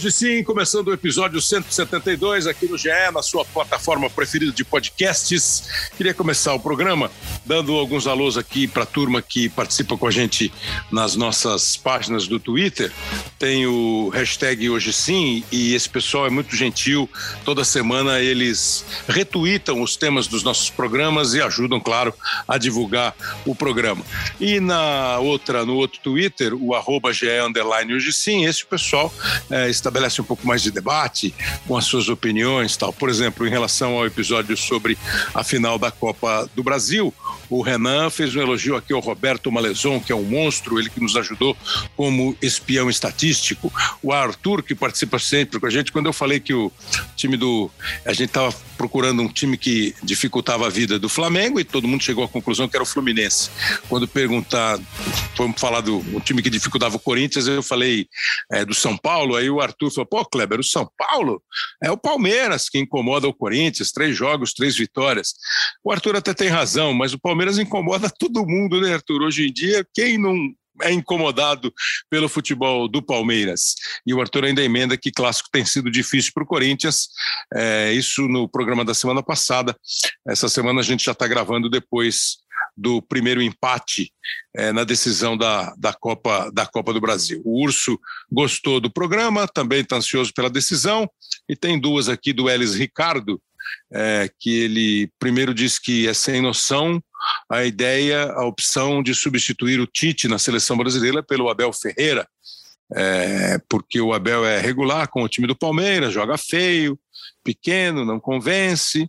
Hoje sim, começando o episódio 172 aqui no GE, na sua plataforma preferida de podcasts. Queria começar o programa dando alguns alôs aqui para a turma que participa com a gente nas nossas páginas do Twitter. Tem o hashtag Hoje Sim e esse pessoal é muito gentil. Toda semana eles retweetam os temas dos nossos programas e ajudam, claro, a divulgar o programa. E na outra, no outro Twitter, o arroba GE Hoje Sim, esse pessoal é, estabelece um pouco mais de debate com as suas opiniões, tal. Por exemplo, em relação ao episódio sobre a final da Copa do Brasil, o Renan fez um elogio aqui ao Roberto Malezon, que é um monstro, ele que nos ajudou como espião estatístico. O Arthur, que participa sempre com a gente, quando eu falei que o time do. A gente estava procurando um time que dificultava a vida do Flamengo e todo mundo chegou à conclusão que era o Fluminense. Quando perguntar, vamos falar do um time que dificultava o Corinthians, eu falei é, do São Paulo, aí o Arthur falou: pô, Kleber, o São Paulo é o Palmeiras que incomoda o Corinthians, três jogos, três vitórias. O Arthur até tem razão, mas o Palmeiras incomoda todo mundo, né, Arthur? Hoje em dia, quem não é incomodado pelo futebol do Palmeiras. E o Arthur ainda emenda que clássico tem sido difícil para o Corinthians. É, isso no programa da semana passada. Essa semana a gente já está gravando depois do primeiro empate é, na decisão da, da, Copa, da Copa do Brasil. O Urso gostou do programa, também está ansioso pela decisão, e tem duas aqui do Elis Ricardo, é, que ele primeiro diz que é sem noção a ideia, a opção de substituir o Tite na seleção brasileira pelo Abel Ferreira, é, porque o Abel é regular com o time do Palmeiras, joga feio, pequeno, não convence.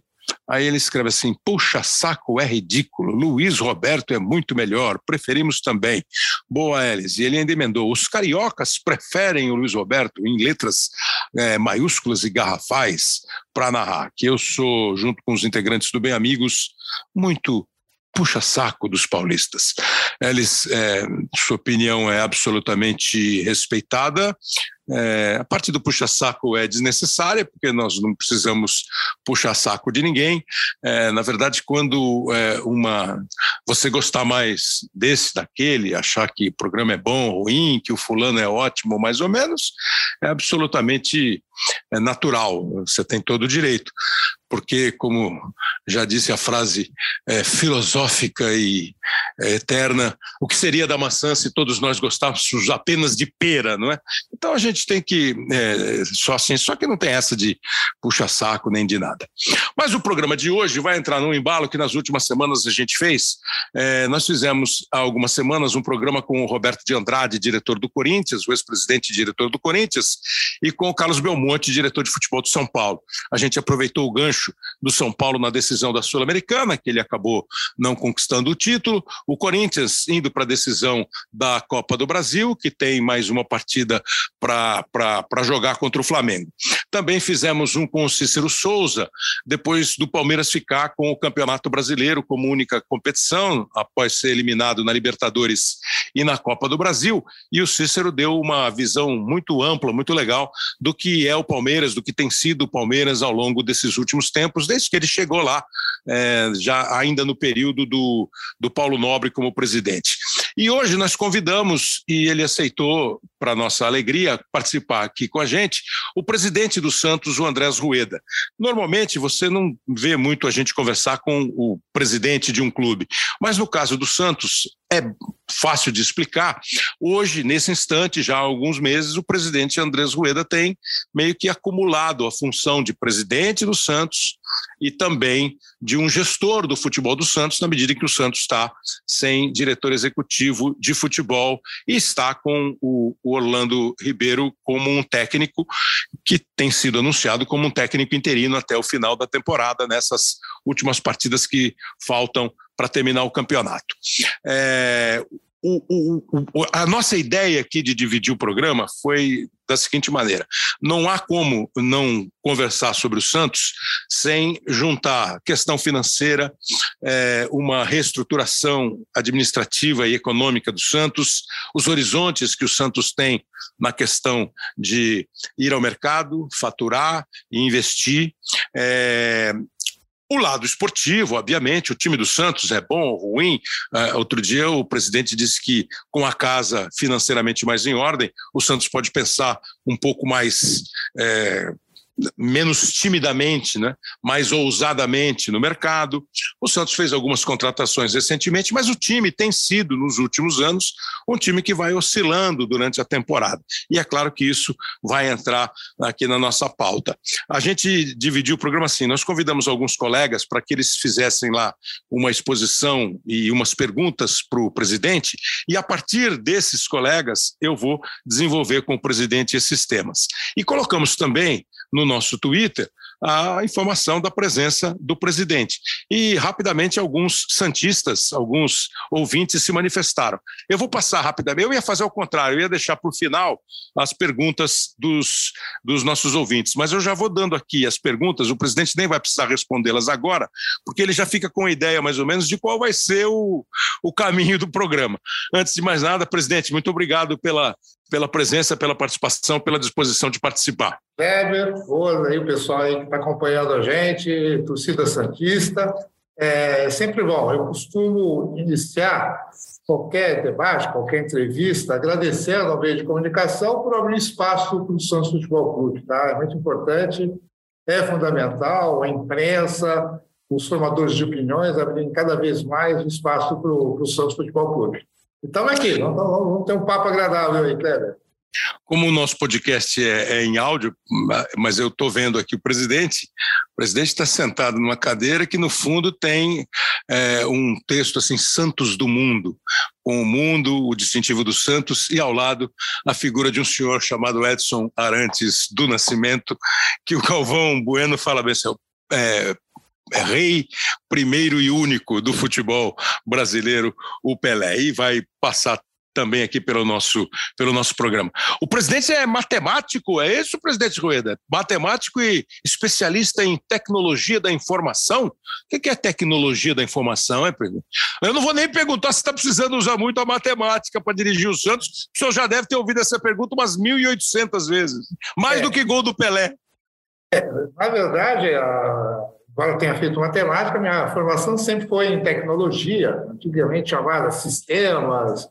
Aí ele escreve assim: puxa saco, é ridículo. Luiz Roberto é muito melhor, preferimos também. Boa, Elis. E ele ainda emendou: os cariocas preferem o Luiz Roberto em letras é, maiúsculas e garrafais para narrar. Que eu sou, junto com os integrantes do Bem Amigos, muito puxa-saco dos paulistas. Eles, é, sua opinião é absolutamente respeitada. É, a parte do puxa-saco é desnecessária, porque nós não precisamos puxar saco de ninguém. É, na verdade, quando é, uma você gostar mais desse, daquele, achar que o programa é bom ruim, que o fulano é ótimo, mais ou menos, é absolutamente é natural. Você tem todo o direito porque, como já disse a frase é, filosófica e é, eterna, o que seria da maçã se todos nós gostássemos apenas de pera, não é? Então a gente tem que, é, só assim, só que não tem essa de puxa-saco nem de nada. Mas o programa de hoje vai entrar num embalo que nas últimas semanas a gente fez. É, nós fizemos há algumas semanas um programa com o Roberto de Andrade, diretor do Corinthians, o ex-presidente e diretor do Corinthians, e com o Carlos Belmonte, diretor de futebol do São Paulo. A gente aproveitou o gancho do São Paulo na decisão da Sul-Americana, que ele acabou não conquistando o título. O Corinthians indo para a decisão da Copa do Brasil, que tem mais uma partida para jogar contra o Flamengo. Também fizemos um com o Cícero Souza, depois do Palmeiras ficar com o Campeonato Brasileiro como única competição, após ser eliminado na Libertadores e na Copa do Brasil. E o Cícero deu uma visão muito ampla, muito legal do que é o Palmeiras, do que tem sido o Palmeiras ao longo desses últimos tempos, desde que ele chegou lá, é, já ainda no período do, do Paulo Nobre como presidente. E hoje nós convidamos, e ele aceitou, para nossa alegria, participar aqui com a gente, o presidente do Santos, o Andrés Rueda. Normalmente você não vê muito a gente conversar com o presidente de um clube, mas no caso do Santos, é fácil de explicar. Hoje, nesse instante, já há alguns meses, o presidente Andrés Rueda tem meio que acumulado a função de presidente do Santos e também de um gestor do futebol do Santos, na medida em que o Santos está sem diretor executivo de futebol e está com o Orlando Ribeiro como um técnico que tem sido anunciado como um técnico interino até o final da temporada, nessas últimas partidas que faltam para terminar o campeonato. É, o, o, o, a nossa ideia aqui de dividir o programa foi da seguinte maneira: não há como não conversar sobre o Santos sem juntar questão financeira, é, uma reestruturação administrativa e econômica do Santos, os horizontes que o Santos tem na questão de ir ao mercado, faturar e investir, é, o lado esportivo, obviamente, o time do Santos é bom ou ruim. Uh, outro dia o presidente disse que, com a casa financeiramente mais em ordem, o Santos pode pensar um pouco mais. É, menos timidamente, né? mais ousadamente no mercado. O Santos fez algumas contratações recentemente, mas o time tem sido, nos últimos anos, um time que vai oscilando durante a temporada. E é claro que isso vai entrar aqui na nossa pauta. A gente dividiu o programa assim: nós convidamos alguns colegas para que eles fizessem lá uma exposição e umas perguntas para o presidente, e a partir desses colegas eu vou desenvolver com o presidente esses temas. E colocamos também no nosso Twitter a informação da presença do presidente. E rapidamente alguns santistas, alguns ouvintes se manifestaram. Eu vou passar rapidamente, eu ia fazer o contrário, eu ia deixar para o final as perguntas dos, dos nossos ouvintes, mas eu já vou dando aqui as perguntas, o presidente nem vai precisar respondê-las agora, porque ele já fica com a ideia mais ou menos de qual vai ser o, o caminho do programa. Antes de mais nada, presidente, muito obrigado pela, pela presença, pela participação, pela disposição de participar. Kleber, aí o pessoal aí que está acompanhando a gente, torcida Santista. É sempre bom, eu costumo iniciar qualquer debate, qualquer entrevista, agradecendo ao meio de comunicação por abrir espaço para o Santos Futebol Clube. Tá? É muito importante, é fundamental, a imprensa, os formadores de opiniões abrirem cada vez mais espaço para o Santos Futebol Clube. Então aqui, vamos, vamos ter um papo agradável aí, Kleber. Como o nosso podcast é, é em áudio, mas eu estou vendo aqui o presidente, o presidente está sentado numa cadeira que no fundo tem é, um texto assim, Santos do Mundo, com o mundo, o distintivo dos Santos, e ao lado a figura de um senhor chamado Edson Arantes do Nascimento, que o Calvão Bueno fala bem assim, é, rei primeiro e único do futebol brasileiro, o Pelé. E vai passar também aqui pelo nosso, pelo nosso programa. O presidente é matemático, é isso, presidente Rueda? Matemático e especialista em tecnologia da informação? O que é tecnologia da informação, é, presidente? Eu não vou nem perguntar se está precisando usar muito a matemática para dirigir o Santos, o senhor já deve ter ouvido essa pergunta umas 1.800 vezes, mais é. do que gol do Pelé. É, na verdade, a embora tenha feito matemática, minha formação sempre foi em tecnologia, antigamente chamada sistemas,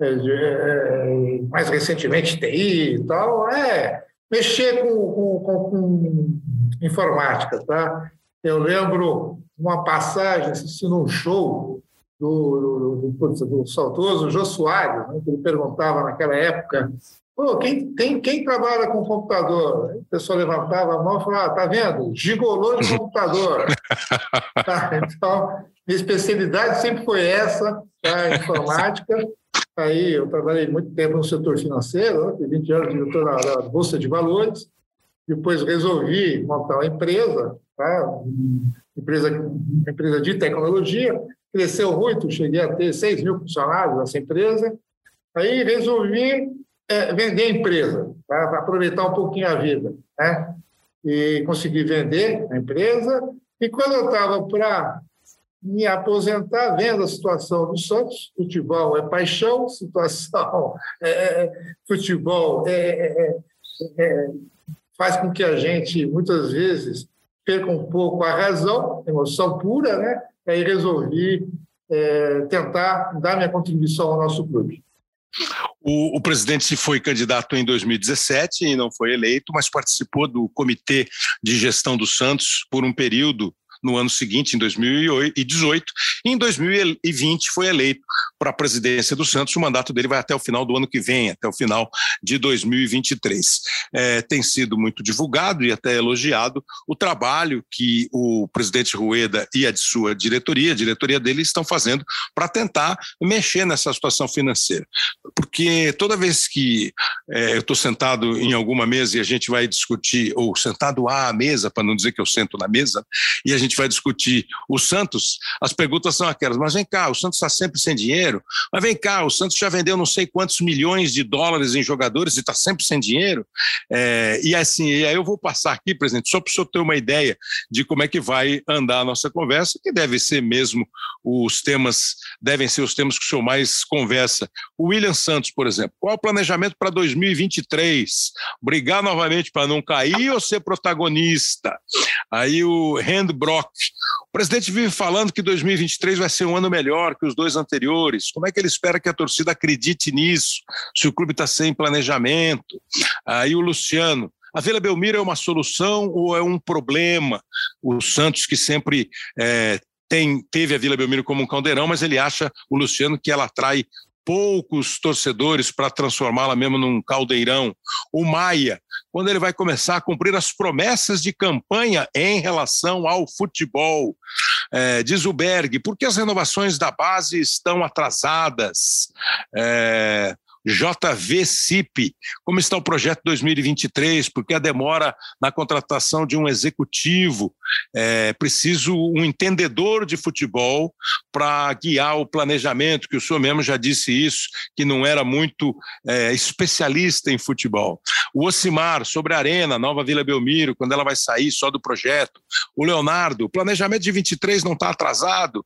é, é, mais recentemente TI e tal, é mexer com, com, com, com informática. Tá? Eu lembro uma passagem, assistindo um show do, do, do, do saudoso Jô Soares, né, que ele perguntava naquela época Pô, quem, quem, quem trabalha com computador? A pessoa levantava a mão e falava, ah, tá vendo? Gigolô de computador. tá, então, minha especialidade sempre foi essa, tá? informática. Aí eu trabalhei muito tempo no setor financeiro, né? 20 anos diretor da Bolsa de Valores. Depois resolvi montar uma empresa, tá? empresa, empresa de tecnologia. Cresceu muito, cheguei a ter 6 mil funcionários nessa empresa. Aí resolvi é, vender a empresa, tá? para aproveitar um pouquinho a vida. Né? E consegui vender a empresa. E quando eu estava para me aposentar, vendo a situação do Santos, futebol é paixão, situação é, é, é futebol é, é, é, faz com que a gente, muitas vezes, perca um pouco a razão, emoção pura, né? Aí resolvi tentar dar minha contribuição ao nosso clube. O, o, presidente foi candidato em 2017 e não foi eleito, mas participou do comitê de gestão do Santos por um período no ano seguinte, em 2018, e em 2020 foi eleito para a presidência do Santos. O mandato dele vai até o final do ano que vem, até o final de 2023. É, tem sido muito divulgado e até elogiado o trabalho que o presidente Rueda e a de sua diretoria, a diretoria dele, estão fazendo para tentar mexer nessa situação financeira. Porque toda vez que é, eu estou sentado em alguma mesa e a gente vai discutir, ou sentado à mesa, para não dizer que eu sento na mesa, e a gente vai discutir o Santos, as perguntas são aquelas, mas vem cá, o Santos está sempre sem dinheiro, mas vem cá, o Santos já vendeu não sei quantos milhões de dólares em jogadores e está sempre sem dinheiro. É, e assim, e aí eu vou passar aqui, presidente, só para o senhor ter uma ideia de como é que vai andar a nossa conversa, que deve ser mesmo os temas, devem ser os temas que o senhor mais conversa. O William Santos, por exemplo, qual é o planejamento para 2023? Brigar novamente para não cair ou ser protagonista? Aí o Handbro O presidente vive falando que 2023 vai ser um ano melhor que os dois anteriores. Como é que ele espera que a torcida acredite nisso? Se o clube está sem planejamento? Aí o Luciano, a Vila Belmiro é uma solução ou é um problema? O Santos, que sempre é, tem, teve a Vila Belmiro como um caldeirão, mas ele acha, o Luciano, que ela atrai poucos torcedores para transformá-la mesmo num caldeirão. O Maia, quando ele vai começar a cumprir as promessas de campanha em relação ao futebol. É, diz o Berg, por que as renovações da base estão atrasadas? É, JV CIP, como está o projeto 2023, porque a demora na contratação de um executivo, é preciso um entendedor de futebol para guiar o planejamento, que o senhor mesmo já disse isso, que não era muito é, especialista em futebol. O Ocimar, sobre a Arena, Nova Vila Belmiro, quando ela vai sair só do projeto. O Leonardo, o planejamento de 23 não está atrasado.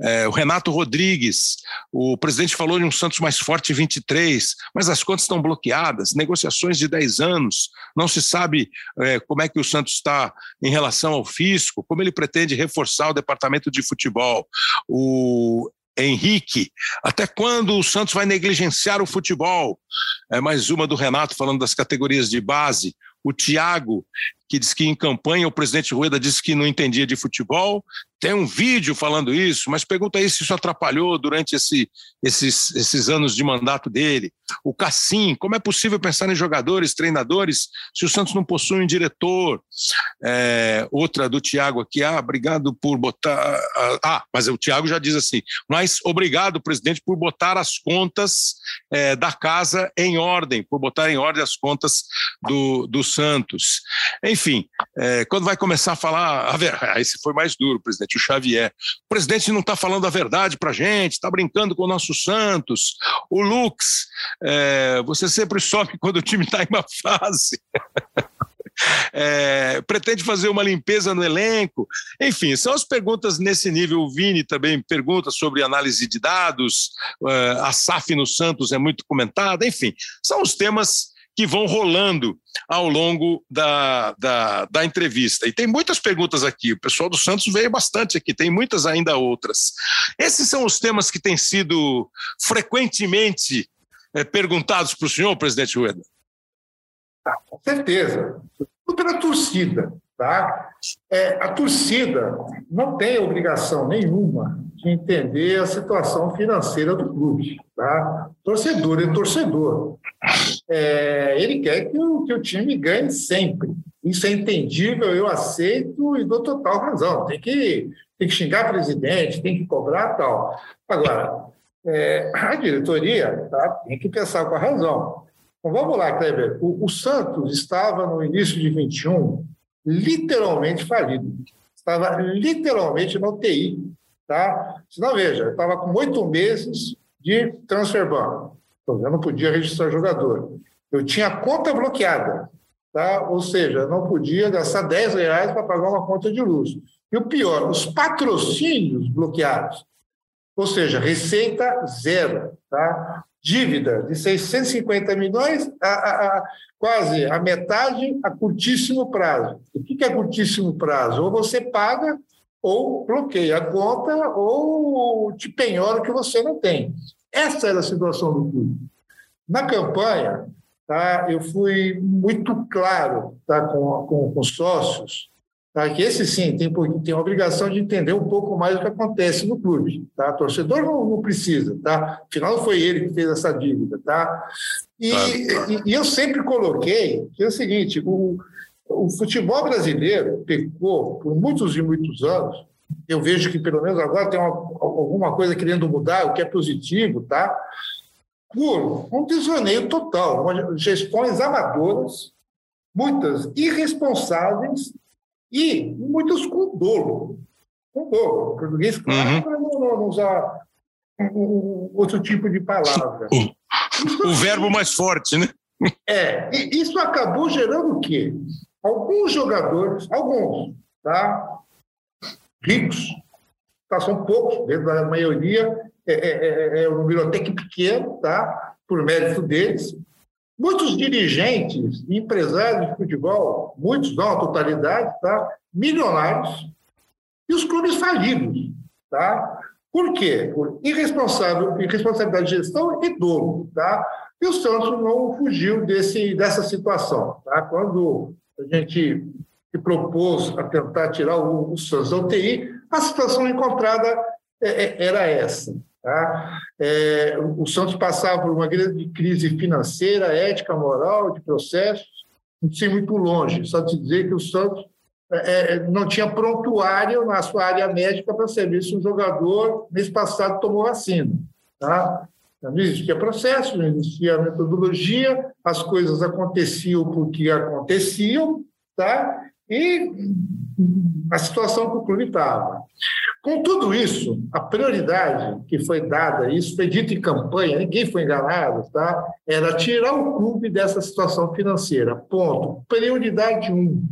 É, o Renato Rodrigues, o presidente falou de um Santos mais forte 23, mas as contas estão bloqueadas, negociações de 10 anos, não se sabe é, como é que o Santos está em relação ao fisco, como ele pretende reforçar o departamento de futebol. O Henrique, até quando o Santos vai negligenciar o futebol? É mais uma do Renato falando das categorias de base. O Thiago, que diz que em campanha o presidente Rueda disse que não entendia de futebol, tem um vídeo falando isso, mas pergunta aí se isso atrapalhou durante esse, esses, esses anos de mandato dele. O Cassim, como é possível pensar em jogadores, treinadores, se o Santos não possui um diretor? É, outra do Tiago aqui, ah, obrigado por botar. Ah, mas o Tiago já diz assim, mas obrigado, presidente, por botar as contas é, da casa em ordem, por botar em ordem as contas do, do Santos. Enfim, é, quando vai começar a falar, a ver, esse foi mais duro, presidente o Xavier. O presidente não está falando a verdade para a gente, está brincando com o nosso Santos. O Lux, é, você sempre sobe quando o time está em uma fase. É, pretende fazer uma limpeza no elenco? Enfim, são as perguntas nesse nível. O Vini também pergunta sobre análise de dados, é, a SAF no Santos é muito comentada, enfim, são os temas que vão rolando ao longo da, da, da, entrevista. E tem muitas perguntas aqui, o pessoal do Santos veio bastante aqui, tem muitas ainda outras. Esses são os temas que têm sido frequentemente é, perguntados para o senhor, presidente Rueda? Ah, com certeza. Pela torcida. Tá? É, a torcida não tem obrigação nenhuma de entender a situação financeira do clube. Tá? Torcedor é torcedor. É, ele quer que o, que o time ganhe sempre. Isso é entendível, eu aceito e dou total razão. Tem que, tem que xingar presidente, tem que cobrar tal. Agora, é, a diretoria tá, tem que pensar com a razão. Então, vamos lá, Kleber. O, o Santos estava no início de 21 literalmente falido. Estava literalmente no TI. Tá? Senão, veja, estava com oito meses de transfer ban. Então, eu não podia registrar jogador. Eu tinha conta bloqueada. Tá? Ou seja, eu não podia gastar 10 reais para pagar uma conta de luz. E o pior, os patrocínios bloqueados. Ou seja, receita zero. Tá? Dívida de 650 milhões, a, a, a, quase a metade a curtíssimo prazo. O que é curtíssimo prazo? Ou você paga, ou bloqueia a conta, ou te penhora o que você não tem. Essa era a situação do clube. Na campanha, tá, eu fui muito claro tá, com, com, com sócios Tá? Que esse sim tem, tem a obrigação de entender um pouco mais o que acontece no clube. Tá? Torcedor não, não precisa, tá? Afinal, foi ele que fez essa dívida. Tá? E, e, e eu sempre coloquei que é o seguinte: o, o futebol brasileiro pecou por muitos e muitos anos. Eu vejo que pelo menos agora tem uma, alguma coisa querendo mudar, o que é positivo, tá? Por um desvaneio total, gestões amadoras, muitas irresponsáveis e muitos com dolo. Com dolo. português, claro, uhum. não, não, usar um, outro tipo de palavra. O, o verbo mais forte, né? É, e isso acabou gerando o quê? Alguns jogadores, alguns, tá? Ricos, tá? são poucos, dentro da maioria, é, é, é, é um número até que pequeno, tá? Por mérito deles, Muitos dirigentes e empresários de futebol, muitos não, a totalidade, tá? milionários, e os clubes falidos. Tá? Por quê? Por irresponsável, irresponsabilidade de gestão e dolo. Tá? E o Santos não fugiu desse, dessa situação. Tá? Quando a gente se propôs a tentar tirar o, o Santos da UTI, a situação encontrada é, é, era essa. Tá? É, o Santos passava por uma grande crise financeira, ética, moral, de processos, não sei muito longe, só te dizer que o Santos é, é, não tinha prontuário na sua área médica para saber se o jogador, mês passado, tomou vacina. Tá? Não existia processo, não existia metodologia, as coisas aconteciam porque aconteciam, tá? E a situação que o clube estava. Com tudo isso, a prioridade que foi dada, isso foi dito em campanha, ninguém foi enganado, tá? era tirar o clube dessa situação financeira. Ponto. Prioridade um.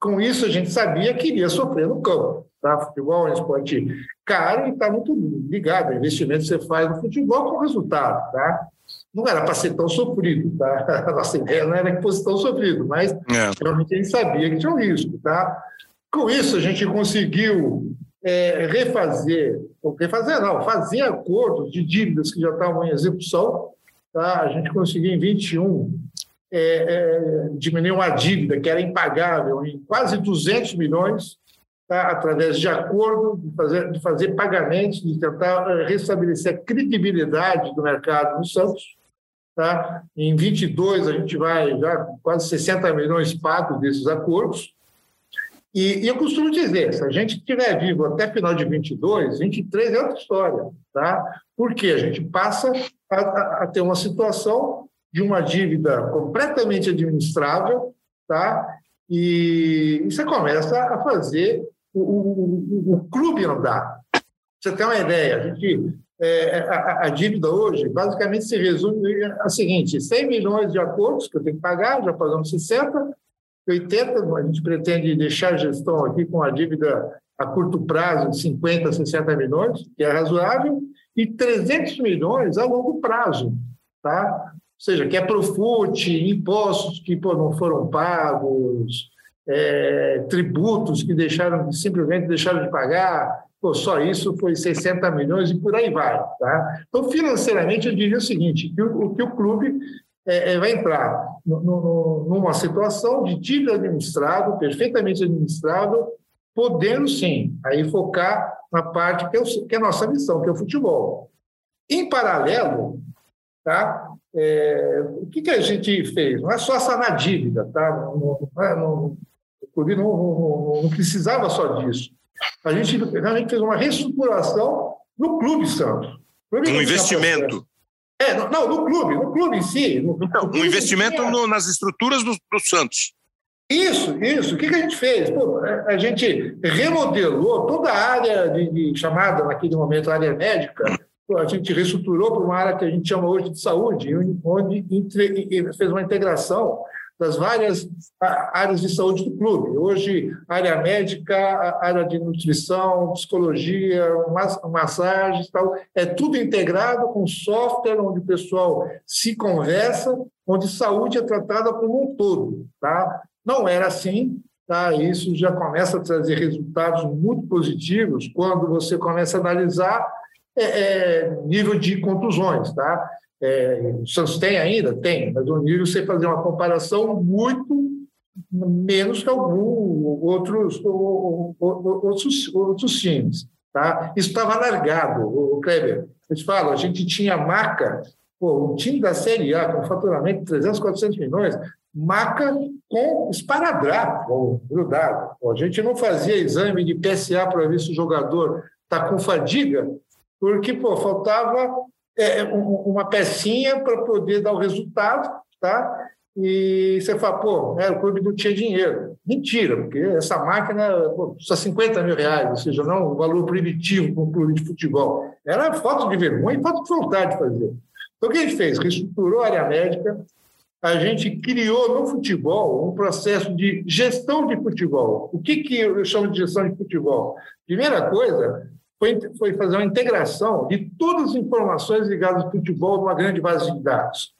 Com isso, a gente sabia que iria sofrer no campo. Tá? Futebol é um esporte caro e está muito ligado ao investimento que você faz no futebol com resultado. Tá? Não era para ser tão sofrido. Tá? A nossa ideia não era que fosse tão sofrido, mas é. realmente a gente sabia que tinha um risco. Tá? Com isso, a gente conseguiu é, refazer, ou refazer não, fazer acordos de dívidas que já estavam em execução. Tá? A gente conseguiu em 21 é, é, diminuir uma dívida que era impagável em quase 200 milhões, tá? através de acordo, de fazer, de fazer pagamentos, de tentar é, restabelecer a credibilidade do mercado no Santos. Tá? Em 22, a gente vai já quase 60 milhões pagos desses acordos. E, e, eu costumo dizer, se a gente estiver vivo até final de 22, 23 é outra história, tá? Porque a gente passa a, a, a ter uma situação de uma dívida completamente administrável, tá? E, e você começa a fazer o, o, o, clube andar. Você tem uma ideia, a, gente, é, a, a, dívida hoje basicamente se resume a seguinte: 100 milhões de acordos que eu tenho que pagar, já pagamos 60, 80, a gente pretende deixar a gestão aqui com a dívida a curto prazo de 50, 60 milhões, que é razoável, e 300 milhões a longo prazo, tá? Ou seja, que é Profut, impostos que pô, não foram pagos, é, tributos que deixaram simplesmente deixaram de pagar, só isso foi 60 milhões e por aí vai. Tá? Então, financeiramente, eu diria o seguinte, que o, que o clube é, é, vai entrar no, no, numa situação de dívida administrado, perfeitamente administrado, podendo sim aí focar na parte que é, o, que é a nossa missão, que é o futebol. Em paralelo, tá? É, o que, que a gente fez? Não é só sanar dívida, tá? Não, não, é, não, o não, não, não, precisava só disso. A gente realmente fez uma reestruturação no Clube Santos. Clube um investimento. É, não, no clube, no clube em si. No, então, um investimento tinha... no, nas estruturas do, do, Santos. Isso, isso. O que, que a gente fez? Pô, a gente remodelou toda a área de, de chamada, naquele momento, área médica, a gente reestruturou para uma área que a gente chama hoje de saúde, onde entre, fez uma integração das várias áreas de saúde do clube. Hoje, área médica, área de nutrição, psicologia, massagens, tal, é tudo integrado com software onde o pessoal se conversa, onde saúde é tratada como um todo, tá? Não era assim, tá? Isso já começa a trazer resultados muito positivos quando você começa a analisar é, é, nível de contusões, tá? É, o Santos tem ainda? Tem, mas o nível você fazer uma comparação muito menos que alguns outros, outros, outros times. Tá? Isso estava largado, o Kleber. Eu te falo, a gente tinha maca, pô, um time da Série A com faturamento de 300, 400 milhões, maca com esparadrapo grudado. a gente não fazia exame de PSA para ver se o jogador está com fadiga, porque pô, faltava é, uma pecinha para poder dar o resultado, tá? E você fala, pô, né, o clube não tinha dinheiro. Mentira, porque essa máquina pô, custa 50 mil reais, ou seja, não um valor primitivo para um clube de futebol. Era falta de vergonha e falta de vontade de fazer. Então, o que a gente fez? Reestruturou a área médica, a gente criou no futebol um processo de gestão de futebol. O que, que eu chamo de gestão de futebol? Primeira coisa, foi, foi fazer uma integração de todas as informações ligadas ao futebol numa grande base de dados.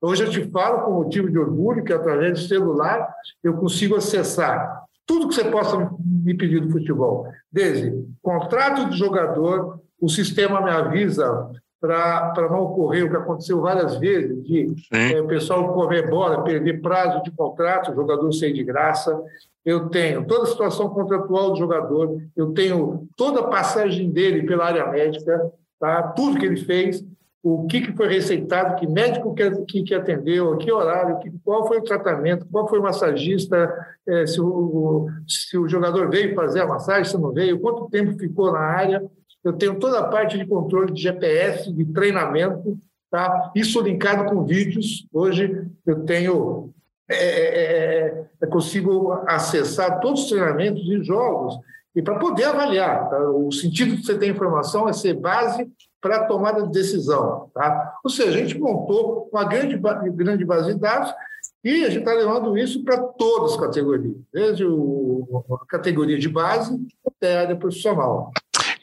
Hoje eu te falo com motivo de orgulho que através do celular eu consigo acessar tudo que você possa me pedir do futebol. Desde contrato de jogador, o sistema me avisa para não ocorrer o que aconteceu várias vezes, de é, o pessoal correr bola, perder prazo de contrato, o jogador sair de graça. Eu tenho toda a situação contratual do jogador, eu tenho toda a passagem dele pela área médica, tá? tudo que ele fez, o que, que foi receitado, que médico que, que atendeu, a que horário, que, qual foi o tratamento, qual foi o massagista, é, se, o, se o jogador veio fazer a massagem, se não veio, quanto tempo ficou na área. Eu tenho toda a parte de controle de GPS, de treinamento, tá? isso linkado com vídeos. Hoje eu tenho, é, é, é, é consigo acessar todos os treinamentos e jogos e para poder avaliar. Tá? O sentido de você ter informação é ser base para a tomada de decisão. Tá? Ou seja, a gente montou uma grande, grande base de dados e a gente está levando isso para todas as categorias, desde o, a categoria de base até a área profissional.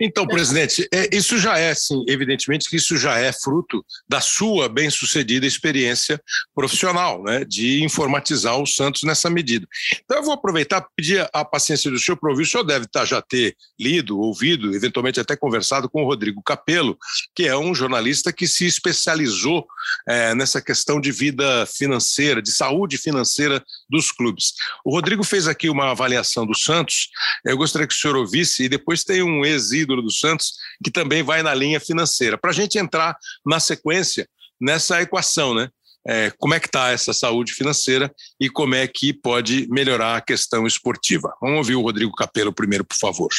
Então, presidente, é, isso já é, sim, evidentemente que isso já é fruto da sua bem-sucedida experiência profissional, né, de informatizar o Santos nessa medida. Então, eu vou aproveitar pedir a paciência do senhor para ouvir. O senhor deve tá, já ter lido, ouvido, eventualmente até conversado com o Rodrigo Capello, que é um jornalista que se especializou é, nessa questão de vida financeira, de saúde financeira dos clubes. O Rodrigo fez aqui uma avaliação do Santos, eu gostaria que o senhor ouvisse, e depois tem um ex ídolo do Santos, que também vai na linha financeira. Para a gente entrar na sequência nessa equação, né? É, como é que está essa saúde financeira e como é que pode melhorar a questão esportiva. Vamos ouvir o Rodrigo Capello primeiro, por favor.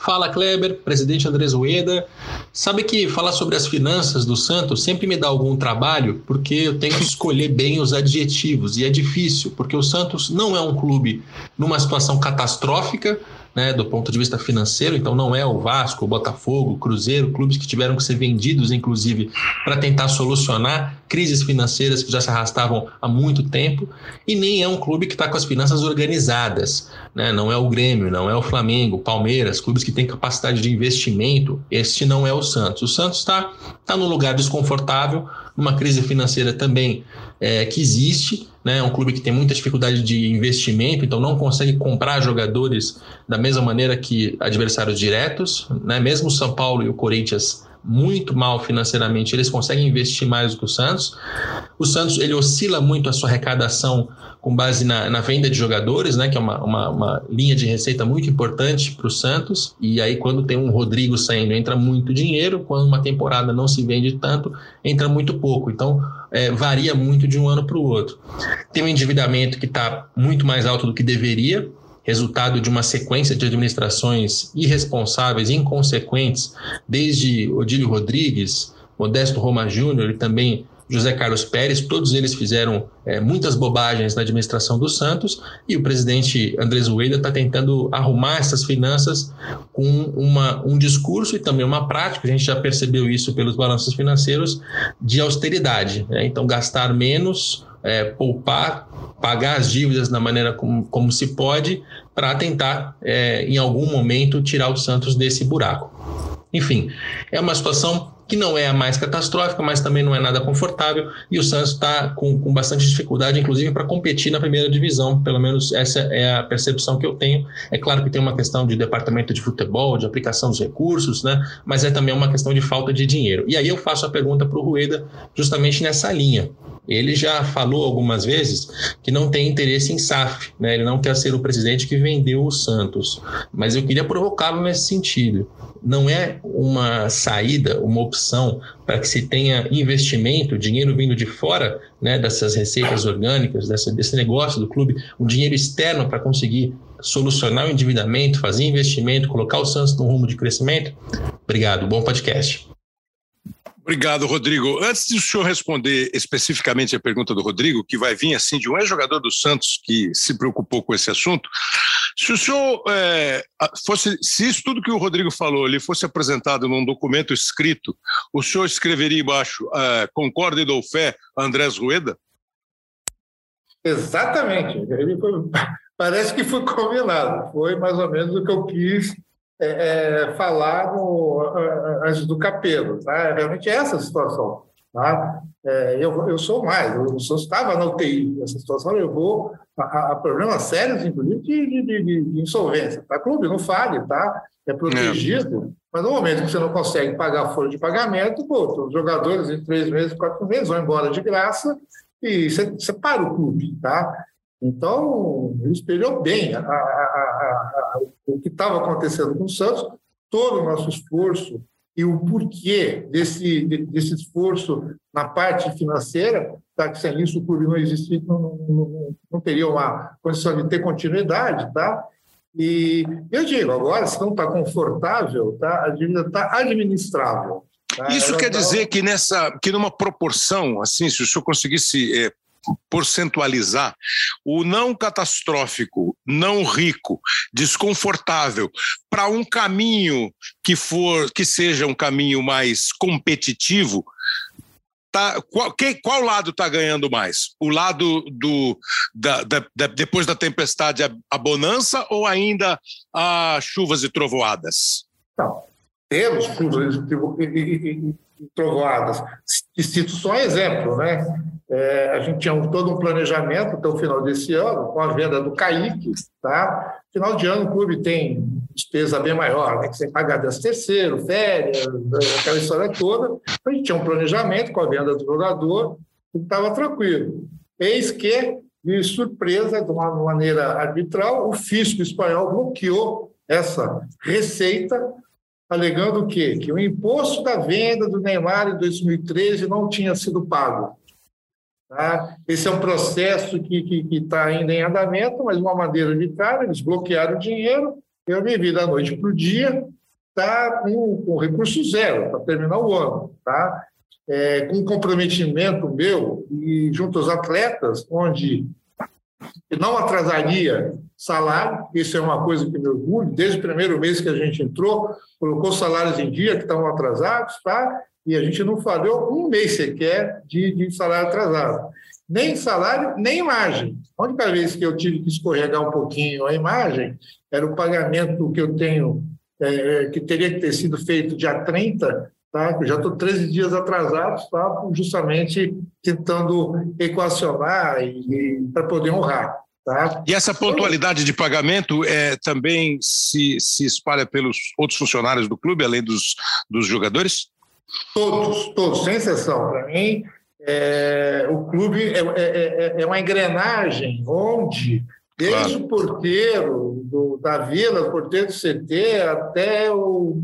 Fala Kleber, presidente Andrés Ueda. Sabe que falar sobre as finanças do Santos sempre me dá algum trabalho, porque eu tenho que escolher bem os adjetivos e é difícil, porque o Santos não é um clube numa situação catastrófica, né, do ponto de vista financeiro, então não é o Vasco, o Botafogo, o Cruzeiro, clubes que tiveram que ser vendidos, inclusive, para tentar solucionar crises financeiras que já se arrastavam há muito tempo, e nem é um clube que está com as finanças organizadas, né? não é o Grêmio, não é o Flamengo, Palmeiras, clubes que têm capacidade de investimento, este não é o Santos. O Santos está tá num lugar desconfortável, numa crise financeira também é, que existe, né? É um clube que tem muita dificuldade de investimento, então não consegue comprar jogadores da mesma maneira que adversários diretos, né? Mesmo o São Paulo e o Corinthians muito mal financeiramente, eles conseguem investir mais do que o Santos. O Santos ele oscila muito a sua arrecadação com base na, na venda de jogadores, né, que é uma, uma, uma linha de receita muito importante para o Santos. E aí, quando tem um Rodrigo saindo, entra muito dinheiro. Quando uma temporada não se vende tanto, entra muito pouco. Então, é, varia muito de um ano para o outro. Tem um endividamento que está muito mais alto do que deveria, resultado de uma sequência de administrações irresponsáveis, inconsequentes, desde Odílio Rodrigues, Modesto Roma Júnior e também José Carlos Pérez, todos eles fizeram é, muitas bobagens na administração do Santos e o presidente Andrés Ueda está tentando arrumar essas finanças com uma, um discurso e também uma prática, a gente já percebeu isso pelos balanços financeiros, de austeridade. Né? Então, gastar menos, é, poupar, pagar as dívidas da maneira como, como se pode, para tentar, é, em algum momento, tirar o Santos desse buraco. Enfim, é uma situação que não é a mais catastrófica, mas também não é nada confortável, e o Santos está com, com bastante dificuldade, inclusive, para competir na primeira divisão, pelo menos essa é a percepção que eu tenho. É claro que tem uma questão de departamento de futebol, de aplicação dos recursos, né? mas é também uma questão de falta de dinheiro. E aí eu faço a pergunta para o Rueda justamente nessa linha. Ele já falou algumas vezes que não tem interesse em SAF, né? ele não quer ser o presidente que vendeu o Santos, mas eu queria provocá-lo nesse sentido não é uma saída, uma opção para que se tenha investimento, dinheiro vindo de fora né, dessas receitas orgânicas, dessa, desse negócio do clube, um dinheiro externo para conseguir solucionar o endividamento, fazer investimento, colocar o Santos no rumo de crescimento? Obrigado, bom podcast. Obrigado, Rodrigo. Antes de o senhor responder especificamente a pergunta do Rodrigo, que vai vir assim de um ex-jogador do Santos que se preocupou com esse assunto, se o senhor é, fosse, se isso tudo que o Rodrigo falou ele fosse apresentado num documento escrito, o senhor escreveria embaixo é, concorda e dou fé Andrés Rueda? Exatamente. Parece que foi combinado. Foi mais ou menos o que eu quis é, é falar no, antes do capelo. Tá? Realmente é essa a situação. Tá? É, eu, eu sou mais, eu, eu estava na UTI nessa situação, levou a, a problemas sérios, inclusive, de, de, de, de insolvência. Tá? Clube, não fale, tá? é protegido, é. mas no momento que você não consegue pagar a folha de pagamento, pô, os jogadores em três meses, quatro meses vão embora de graça e você, você para o clube. Tá? Então, ele espelhou bem a, a, a, o que estava acontecendo com o Santos, todo o nosso esforço e o porquê desse, desse esforço na parte financeira, tá? que sem isso o clube não existia, não, não, não, teria uma condição de ter continuidade, tá? E eu digo, agora, se não está confortável, tá? a dívida está administrável. Tá? Isso Ela quer tá... dizer que nessa, que numa proporção, assim, se o senhor conseguisse é, porcentualizar o não catastrófico, não rico, desconfortável para um caminho que for que seja um caminho mais competitivo, tá, qual, quem, qual lado está ganhando mais? O lado do da, da, da, depois da tempestade a, a bonança ou ainda as chuvas e trovoadas? Não, temos chuvas e, trovoadas. Cito só um exemplo, né? É, a gente tinha um, todo um planejamento até o final desse ano, com a venda do Caique, tá? Final de ano o clube tem despesa bem maior, né? Que você paga 10 terceiro, férias, aquela história toda. A gente tinha um planejamento com a venda do jogador, e estava tranquilo. Eis que, de surpresa, de uma maneira arbitral, o fisco espanhol bloqueou essa receita alegando o quê? Que o imposto da venda do Neymar em 2013 não tinha sido pago. Tá? Esse é um processo que está ainda em andamento, mas de uma maneira arbitrária, eles bloquearam o dinheiro, eu me vi da noite para o dia, tá com, com recurso zero para terminar o ano. Tá? É, com comprometimento meu e junto aos atletas, onde não atrasaria salário, isso é uma coisa que me orgulho, desde o primeiro mês que a gente entrou, colocou salários em dia que estavam atrasados, tá? E a gente não falhou um mês sequer de, de salário atrasado. Nem salário, nem imagem. A única vez que eu tive que escorregar um pouquinho a imagem era o pagamento que eu tenho, é, que teria que ter sido feito dia 30, tá? Eu já estou 13 dias atrasado, tá? justamente tentando equacionar e, e para poder honrar. Tá? E essa pontualidade de pagamento é, também se, se espalha pelos outros funcionários do clube, além dos, dos jogadores? Todos, todos, sem exceção. Para mim, é, o clube é, é, é, é, uma engrenagem onde, desde claro. o porteiro do, da vila, o porteiro do CT, até o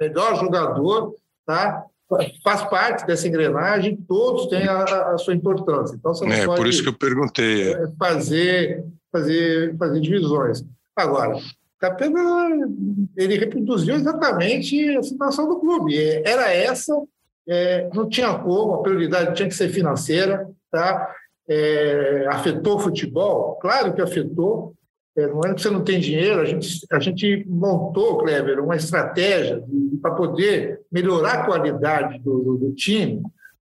melhor jogador, tá? faz parte dessa engrenagem, todos têm a, a sua importância. Então, você não é, pode por isso que eu perguntei. É, fazer, fazer, fazer divisões. Agora, Capena, ele reproduziu exatamente a situação do clube. Era essa, é, não tinha como, a prioridade tinha que ser financeira, tá? É, afetou o futebol? Claro que afetou, é, no momento que você não tem dinheiro, a gente, a gente montou, Kleber, uma estratégia para poder melhorar a qualidade do, do, do, time.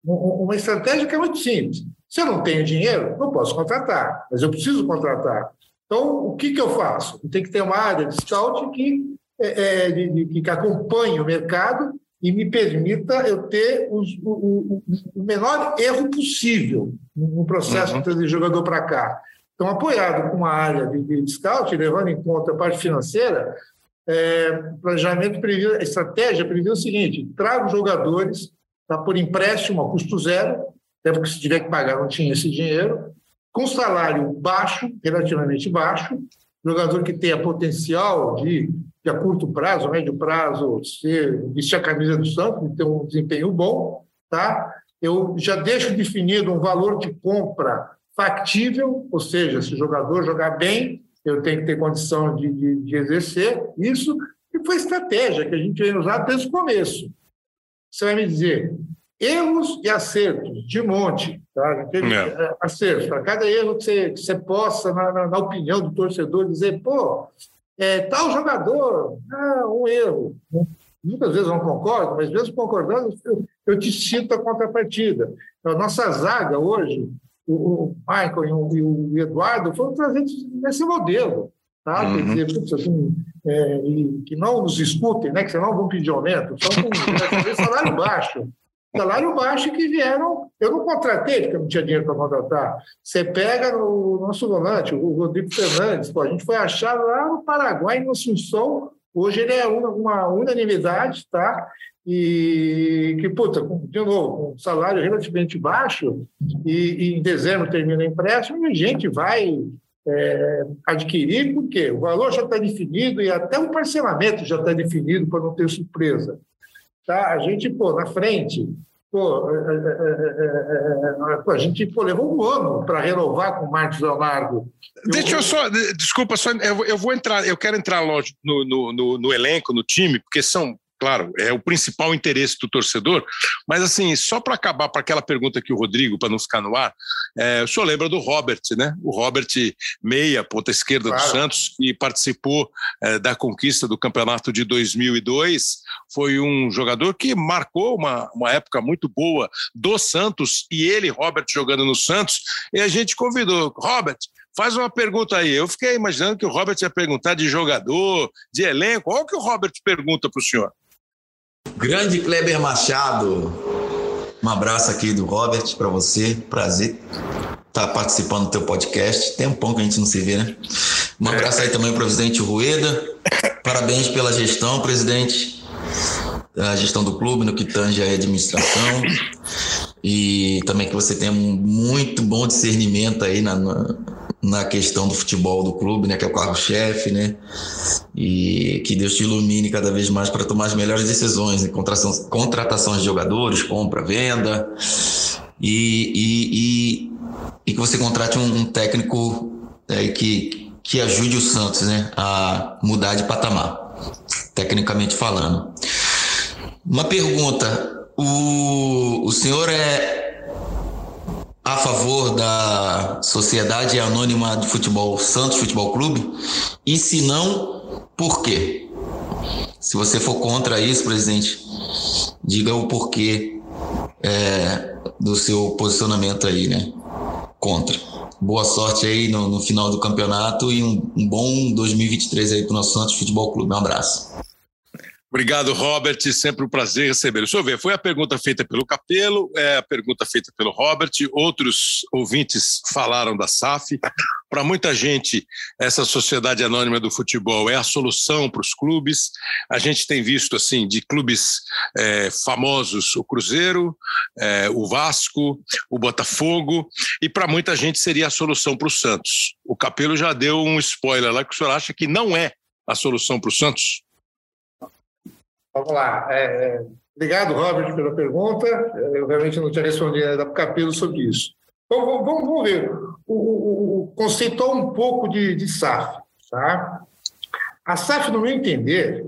Uma estratégia que é muito simples. Se eu não tenho dinheiro, não posso contratar, mas eu preciso contratar. Então, o que, que eu faço? Tem que ter uma área de scout que, é, é de, de, que acompanhe o mercado e me permita eu ter os, o, o, o, menor erro possível no processo uhum. de trazer jogador para cá. Então, apoiado com uma área de, de scout, levando em conta a parte financeira, é, planejamento previu, a estratégia previu o seguinte: trago jogadores tá, por empréstimo a custo zero, até porque se tiver que pagar não tinha esse dinheiro, com salário baixo, relativamente baixo, jogador que tenha potencial de, de a curto prazo, médio prazo, ser, vestir a camisa do Santos, ter um desempenho bom, tá? Eu já deixo definido um valor de compra factível, ou seja, se o jogador jogar bem, eu tenho que ter condição de, de, de exercer isso, e foi estratégia que a gente vem usar desde o começo. Você vai me dizer, erros e acertos, de monte, tá? Teve é. é. acertos. Para cada erro que você, que você possa, na, na, na, opinião do torcedor, dizer, pô, é, tal jogador, ah, um erro. Muitas vezes não concordo, mas mesmo concordando, eu, eu te cito a contrapartida. A nossa zaga hoje, o, Michael e o, Eduardo foram trazidos nesse modelo. Tá? Uhum. Quer dizer, putz, assim, é, que não nos escutem, né? que senão vão pedir aumento, só com salário baixo. Salário baixo que vieram. Eu não contratei, porque eu não tinha dinheiro para contratar. Você pega no nosso volante, o Rodrigo Fernandes, pô, a gente foi achar lá no Paraguai, no Assunção, hoje ele é uma, uma unanimidade, tá? E que, puta, de novo, um salário relativamente baixo, e, e em dezembro termina o empréstimo, e a gente vai é, adquirir, porque o valor já está definido e até o parcelamento já está definido para não ter surpresa. Tá? A gente, pô, na frente, pô, é, é, é, a gente pô, levou um ano para renovar com o Marcos Leonardo. Deixa eu, eu só, desculpa, só, eu, eu, vou entrar, eu quero entrar, lógico, no, no, no, no elenco, no time, porque são claro, é o principal interesse do torcedor, mas assim, só para acabar para aquela pergunta que o Rodrigo, para não ficar no ar, é, o senhor lembra do Robert, né? O Robert Meia, ponta esquerda claro. do Santos, que participou é, da conquista do campeonato de 2002, foi um jogador que marcou uma, uma época muito boa do Santos, e ele, Robert, jogando no Santos, e a gente convidou, Robert, faz uma pergunta aí. Eu fiquei imaginando que o Robert ia perguntar de jogador, de elenco. Olha o que o Robert pergunta para o senhor. Grande Kleber Machado. Um abraço aqui do Robert para você. Prazer estar tá participando do teu podcast. Tem um pão que a gente não se vê, né? Um abraço aí também para o presidente Rueda. Parabéns pela gestão, presidente. A gestão do clube no que tange a administração. E também que você tenha um muito bom discernimento aí na, na na questão do futebol do clube, né, que é o carro-chefe, né, e que Deus te ilumine cada vez mais para tomar as melhores decisões, né, contratação, contratações de jogadores, compra, venda, e, e, e, e que você contrate um, um técnico é, que, que ajude o Santos, né, a mudar de patamar, tecnicamente falando. Uma pergunta, o, o senhor é a favor da Sociedade Anônima de Futebol Santos Futebol Clube? E se não, por quê? Se você for contra isso, presidente, diga o porquê é, do seu posicionamento aí, né? Contra. Boa sorte aí no, no final do campeonato e um, um bom 2023 aí para o nosso Santos Futebol Clube. Um abraço. Obrigado, Robert. Sempre um prazer receber. Deixa eu ver, foi a pergunta feita pelo Capelo, é a pergunta feita pelo Robert. Outros ouvintes falaram da SAF. Para muita gente, essa sociedade anônima do futebol é a solução para os clubes. A gente tem visto, assim, de clubes é, famosos, o Cruzeiro, é, o Vasco, o Botafogo, e para muita gente seria a solução para o Santos. O Capelo já deu um spoiler lá que o senhor acha que não é a solução para o Santos? Vamos lá. É, é, obrigado, Robert, pela pergunta. Eu realmente não tinha respondido ainda para o Capelo sobre isso. Vamos, vamos, vamos ver. O, o, o conceitou um pouco de, de SAF. Tá? A SAF, no meu entender,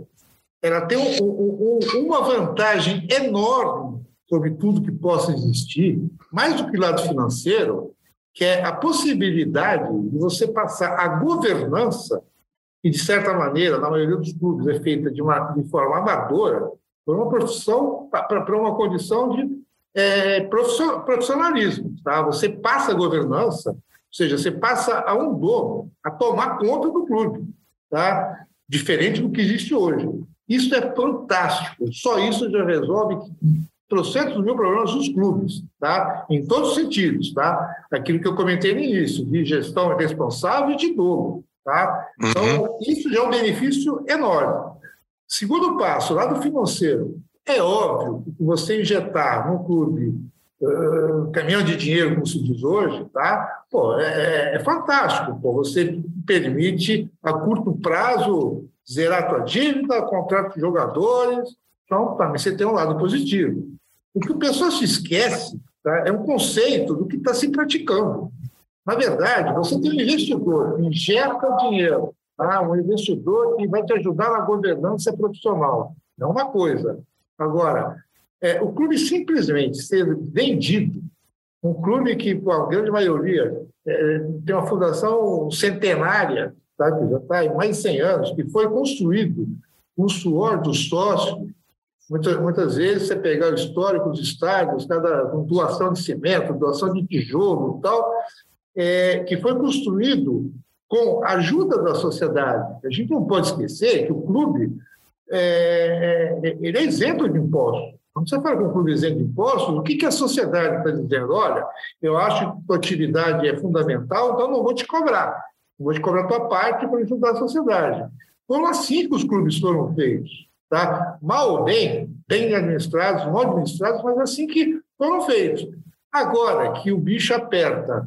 ela tem um, um, uma vantagem enorme sobre tudo que possa existir, mais do que lado financeiro, que é a possibilidade de você passar a governança que, de certa maneira, na maioria dos clubes, é feita de, uma, de forma amadora, por uma profissão, para uma condição de é, profissionalismo. Tá? Você passa a governança, ou seja, você passa a um dono a tomar conta do clube, tá? diferente do que existe hoje. Isso é fantástico. Só isso já resolve trocentos mil problemas dos clubes, tá? em todos os sentidos. Tá? Aquilo que eu comentei no início, de gestão responsável e de dono. Tá? Então, uhum. isso já é um benefício enorme. Segundo passo, lado financeiro, é óbvio que você injetar no clube uh, caminhão de dinheiro, como se diz hoje, tá? Pô, é, é fantástico. Pô, você permite, a curto prazo, zerar a tua dívida, contrato de jogadores. Então, também você tem um lado positivo. O que o pessoal se esquece tá? é um conceito do que está se praticando. Na verdade, você tem um investidor que injeta dinheiro, tá? um investidor que vai te ajudar na governança profissional. É uma coisa. Agora, é, o clube simplesmente ser vendido, um clube que, por a grande maioria, é, tem uma fundação centenária, tá? que já está em mais de 100 anos, que foi construído com o suor dos sócios, Muitas, muitas vezes você pegar o histórico dos estádios, cada doação de cimento, doação de tijolo tal, é, que foi construído com a ajuda da sociedade. A gente não pode esquecer que o clube é, é, ele é isento de impostos. Quando você fala com um clube isento de impostos, o que, que a sociedade está dizendo? Olha, eu acho que a atividade é fundamental, então não vou te cobrar. Vou te cobrar a tua parte para ajudar a sociedade. Foram assim que os clubes foram feitos. Tá? Mal ou bem, bem administrados, mal administrados, mas assim que foram feitos. Agora que o bicho aperta,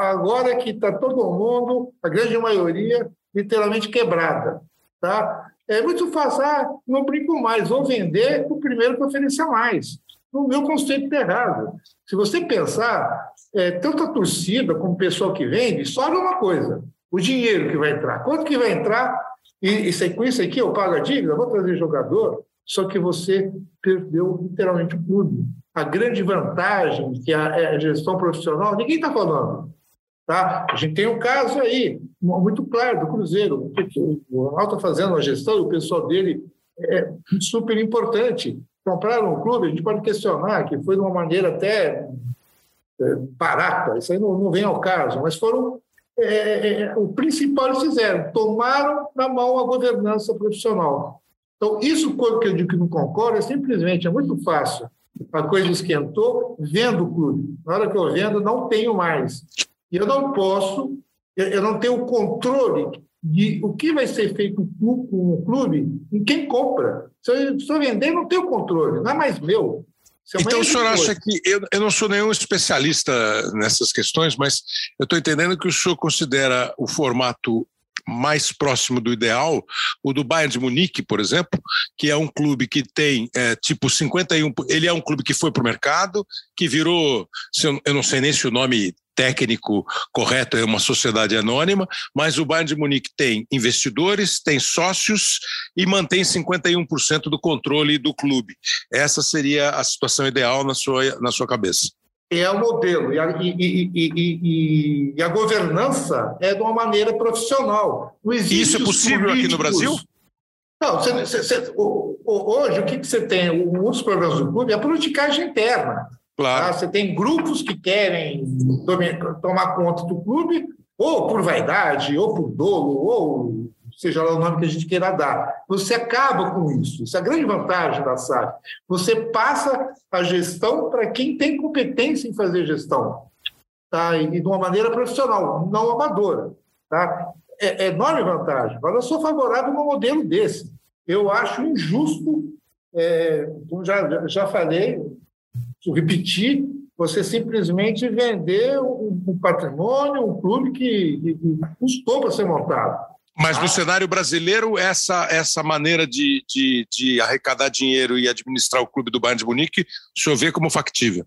agora que está todo mundo, a grande maioria, literalmente quebrada. Tá? É muito fácil, ah, não brinco mais, vou vender o primeiro que oferecer mais. No meu conceito está errado. Se você pensar, é, tanto a torcida como o pessoal que vende, só uma coisa: o dinheiro que vai entrar. Quanto que vai entrar? E, e isso aqui eu pago a dívida, vou trazer jogador, só que você perdeu literalmente o clube. A grande vantagem que a, é a gestão profissional, ninguém está falando. Tá? A gente tem um caso aí, muito claro, do Cruzeiro. O Ronaldo está fazendo a gestão e o pessoal dele é super importante. Compraram um clube, a gente pode questionar, que foi de uma maneira até é, barata, isso aí não, não vem ao caso, mas foram. É, é, é o principal eles fizeram, tomaram na mão a governança profissional. Então, isso que eu digo que não concordo é simplesmente, é muito fácil. A coisa esquentou, vendo o clube. Na hora que eu vendo, não tenho mais. E eu não posso, eu não tenho controle de o que vai ser feito com o clube em quem compra. Se eu, se eu vender, não tenho controle, não é mais meu. É então o senhor acha que. Eu, eu não sou nenhum especialista nessas questões, mas eu estou entendendo que o senhor considera o formato mais próximo do ideal, o do Bayern de Munique, por exemplo, que é um clube que tem é, tipo 51. Ele é um clube que foi para o mercado, que virou, eu não sei nem se o nome técnico correto é uma sociedade anônima, mas o Bayern de Munique tem investidores, tem sócios e mantém 51% do controle do clube. Essa seria a situação ideal na sua, na sua cabeça é o modelo. E a, e, e, e a, governança é de uma maneira profissional. Isso é possível aqui no Brasil? Não, você, você, você, hoje o que, que você tem? Um dos problemas do clube é a politicagem interna. Claro. Tá? Você tem grupos que querem tomar conta do clube, ou por vaidade, ou por dolo, ou seja lá o nome que a gente queira dar. Você acaba com isso. Isso é a grande vantagem da SAF. Você passa a gestão para quem tem competência em fazer gestão. Tá? E de uma maneira profissional, não amadora. Tá? É, é enorme vantagem. Mas eu sou favorável a um modelo desse. Eu acho injusto, é, como já, já falei, repetir, você simplesmente vender um, patrimônio, um clube que, que, que custou para ser montado. Mas no ah. cenário brasileiro, essa, essa maneira de, de, de, arrecadar dinheiro e administrar o clube do Bayern de Munique, o senhor vê como factível?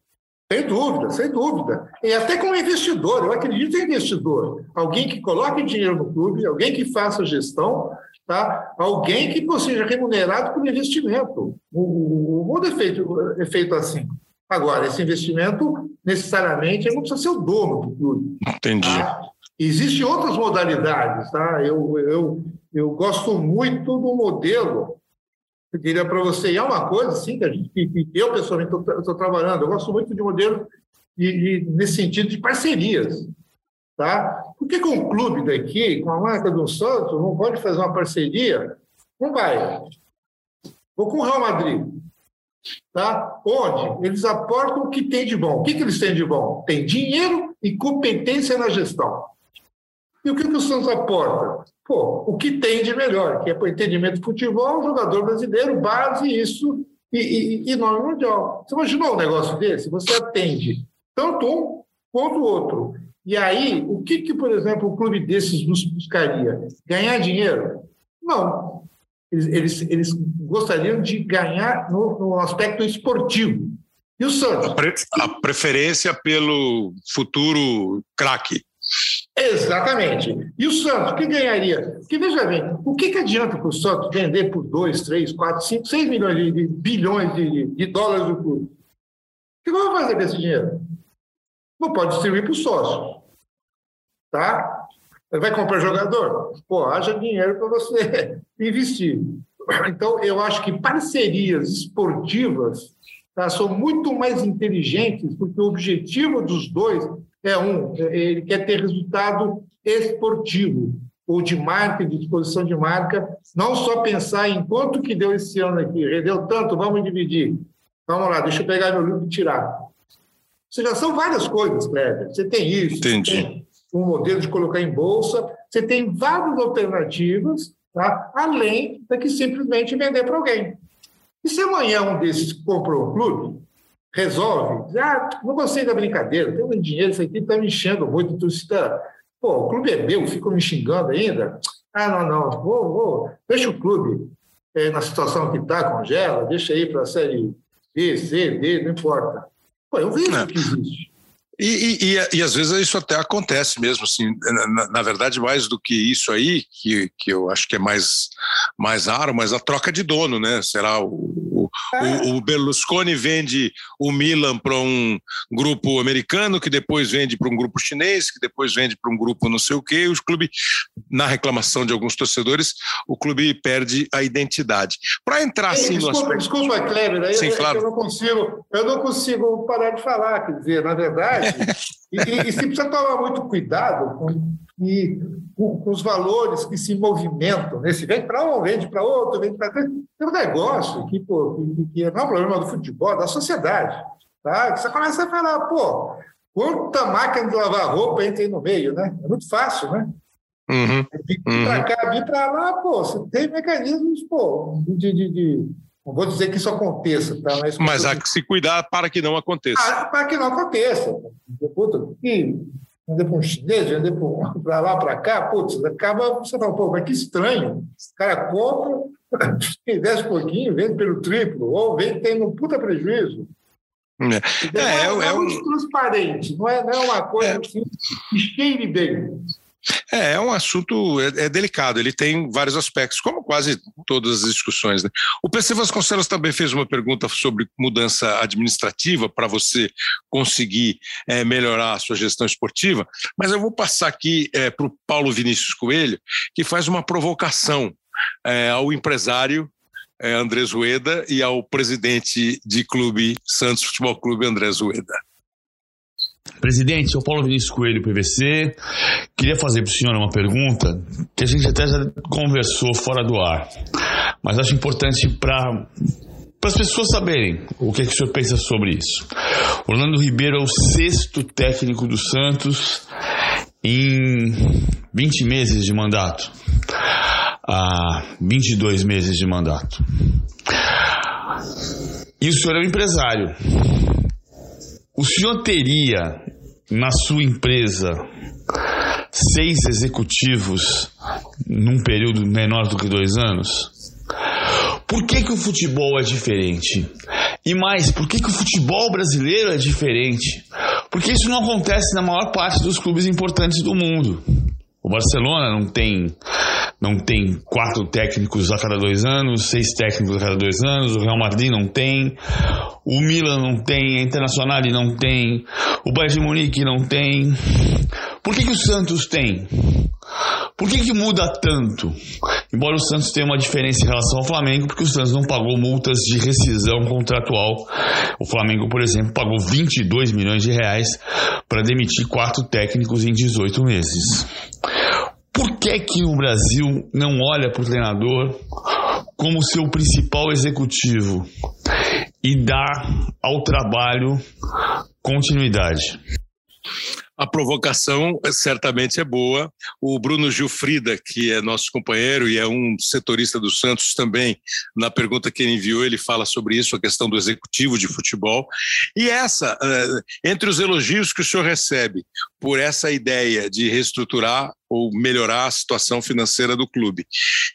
Sem dúvida, sem dúvida. E até como investidor, eu acredito em investidor. Alguém que coloque dinheiro no clube, alguém que faça gestão, tá? alguém que seja remunerado por investimento. O, o mundo é feito, é feito assim. Agora, esse investimento, necessariamente, não precisa ser o dono do clube. Entendi. Tá? Existem outras modalidades, tá? Eu, eu, eu gosto muito do modelo. Eu diria para você, é uma coisa assim que, que eu pessoalmente estou trabalhando. Eu gosto muito de modelo de, de, nesse sentido de parcerias, tá? Por que, que um clube daqui, com a marca do Santos, não pode fazer uma parceria? Não vai. Ou com o Real Madrid, tá? Onde eles aportam o que tem de bom. O que, que eles têm de bom? Tem dinheiro e competência na gestão. E o que, que o Santos aporta? Pô, o que tem de melhor, que é para o entendimento de futebol, jogador brasileiro, base, isso e, e, e nome mundial. Você imaginou um negócio desse? Você atende tanto um quanto o outro. E aí, o que, que por exemplo, um clube desses buscaria? Ganhar dinheiro? Não. Eles, eles, eles gostariam de ganhar no, no aspecto esportivo. E o Santos? A, pre, a preferência pelo futuro craque. Exatamente. E o Santos, o que ganharia? Porque, veja bem, o que, que adianta para o Santos vender por 2, 3, 4, 5, 6 milhões de, de bilhões de, de, dólares do clube? O que vai fazer com esse dinheiro? Não pode distribuir para os sócios. Tá? Vai comprar jogador? Pô, haja dinheiro para você investir. Então, eu acho que parcerias esportivas tá, são muito mais inteligentes, porque o objetivo dos dois é um, ele quer ter resultado esportivo ou de marca, de exposição de marca, não só pensar em quanto que deu esse ano aqui, rendeu tanto, vamos dividir. Vamos lá, deixa eu pegar meu livro e tirar. Ou seja, são várias coisas, Kleber. Você tem isso, Entendi. Você tem um modelo de colocar em bolsa, você tem várias alternativas, tá? além de que simplesmente vender para alguém. E se amanhã um desses comprou um clube, resolve, diz, ah, não gostei da brincadeira, tem um dinheiro, isso aqui está me enchendo muito, tu está, pô, o clube é meu, ficam me xingando ainda. Ah, não, não, vou, vou, deixa o clube é, na situação que está, congela, deixa aí para a série B, C, D, não importa. Pô, eu vejo É. que existe. E, e, e, e às vezes isso até acontece mesmo, assim, na, na verdade, mais do que isso aí, que, que eu acho que é mais, mais raro, mas a troca de dono, né? Será o, o, o, o Berlusconi vende o Milan para um grupo americano, que depois vende para um grupo chinês, que depois vende para um grupo não sei o quê, os clubes, na reclamação de alguns torcedores, o clube perde a identidade. Para entrar assim no aspecto. desculpa, Kleber, aí Sim, é claro. eu não consigo, eu não consigo parar de falar, quer dizer, na verdade, e, e, e se precisa tomar muito cuidado com, e, com, com os valores que se movimentam nesse vende para um, vende para outro, vende para tem um negócio que, pô, que, que não é um problema do futebol, é da sociedade, tá? Você começa a falar, pô, quanta máquina de lavar roupa entra aí no meio, né? É muito fácil, né? Uhum. Vir Uhum. para cá, vir para lá, pô, você tem mecanismos, pô, de, de, de- Não vou dizer que isso aconteça, tá? Mas, Mas há que se cuidar para que não aconteça. Ah, para que não aconteça. Puta, e vender para um chinês, vender para lá, para cá, putz, acaba, você fala, pô, mas que estranho. O cara compra, investe um pouquinho, vende pelo triplo, ou vende tem um puta prejuízo. É. É, É, é, é um- muito transparente, não é, não é uma coisa assim, que cheire bem. É, é um assunto é, é delicado, ele tem vários aspectos, como quase todas as discussões. Né? O PC Vasconcelos também fez uma pergunta sobre mudança administrativa para você conseguir é, melhorar a sua gestão esportiva, mas eu vou passar aqui é, para o Paulo Vinícius Coelho, que faz uma provocação é, ao empresário é, André Zueda e ao presidente de clube Santos Futebol Clube André Zueda. Presidente, sou Paulo Vinícius Coelho, PVC. Queria fazer para o senhor uma pergunta que a gente até já conversou fora do ar, mas acho importante para as pessoas saberem o que, é que o senhor pensa sobre isso. Orlando Ribeiro é o sexto técnico do Santos em 20 meses de mandato. Há 22 meses de mandato. E o senhor é um empresário. O senhor teria na sua empresa seis executivos num período menor do que dois anos? Por que, que o futebol é diferente? E mais, por que, que o futebol brasileiro é diferente? Porque isso não acontece na maior parte dos clubes importantes do mundo. O Barcelona não tem não tem quatro técnicos a cada dois anos, seis técnicos a cada dois anos, o Real Madrid não tem, o Milan não tem, a Internacional não tem, o Bayern de Munique não tem. Por que, que o Santos tem? Por que, que muda tanto? Embora o Santos tenha uma diferença em relação ao Flamengo, porque o Santos não pagou multas de rescisão contratual. O Flamengo, por exemplo, pagou 22 milhões de reais para demitir quatro técnicos em 18 meses. Por que que o Brasil não olha para o treinador como seu principal executivo e dá ao trabalho continuidade? A provocação eh, certamente é boa. O Bruno Gilfrida, que é nosso companheiro e é um setorista do Santos também, na pergunta que ele enviou, ele fala sobre isso, a questão do executivo de futebol. E essa, eh, entre os elogios que o senhor recebe por essa ideia de reestruturar ou melhorar a situação financeira do clube,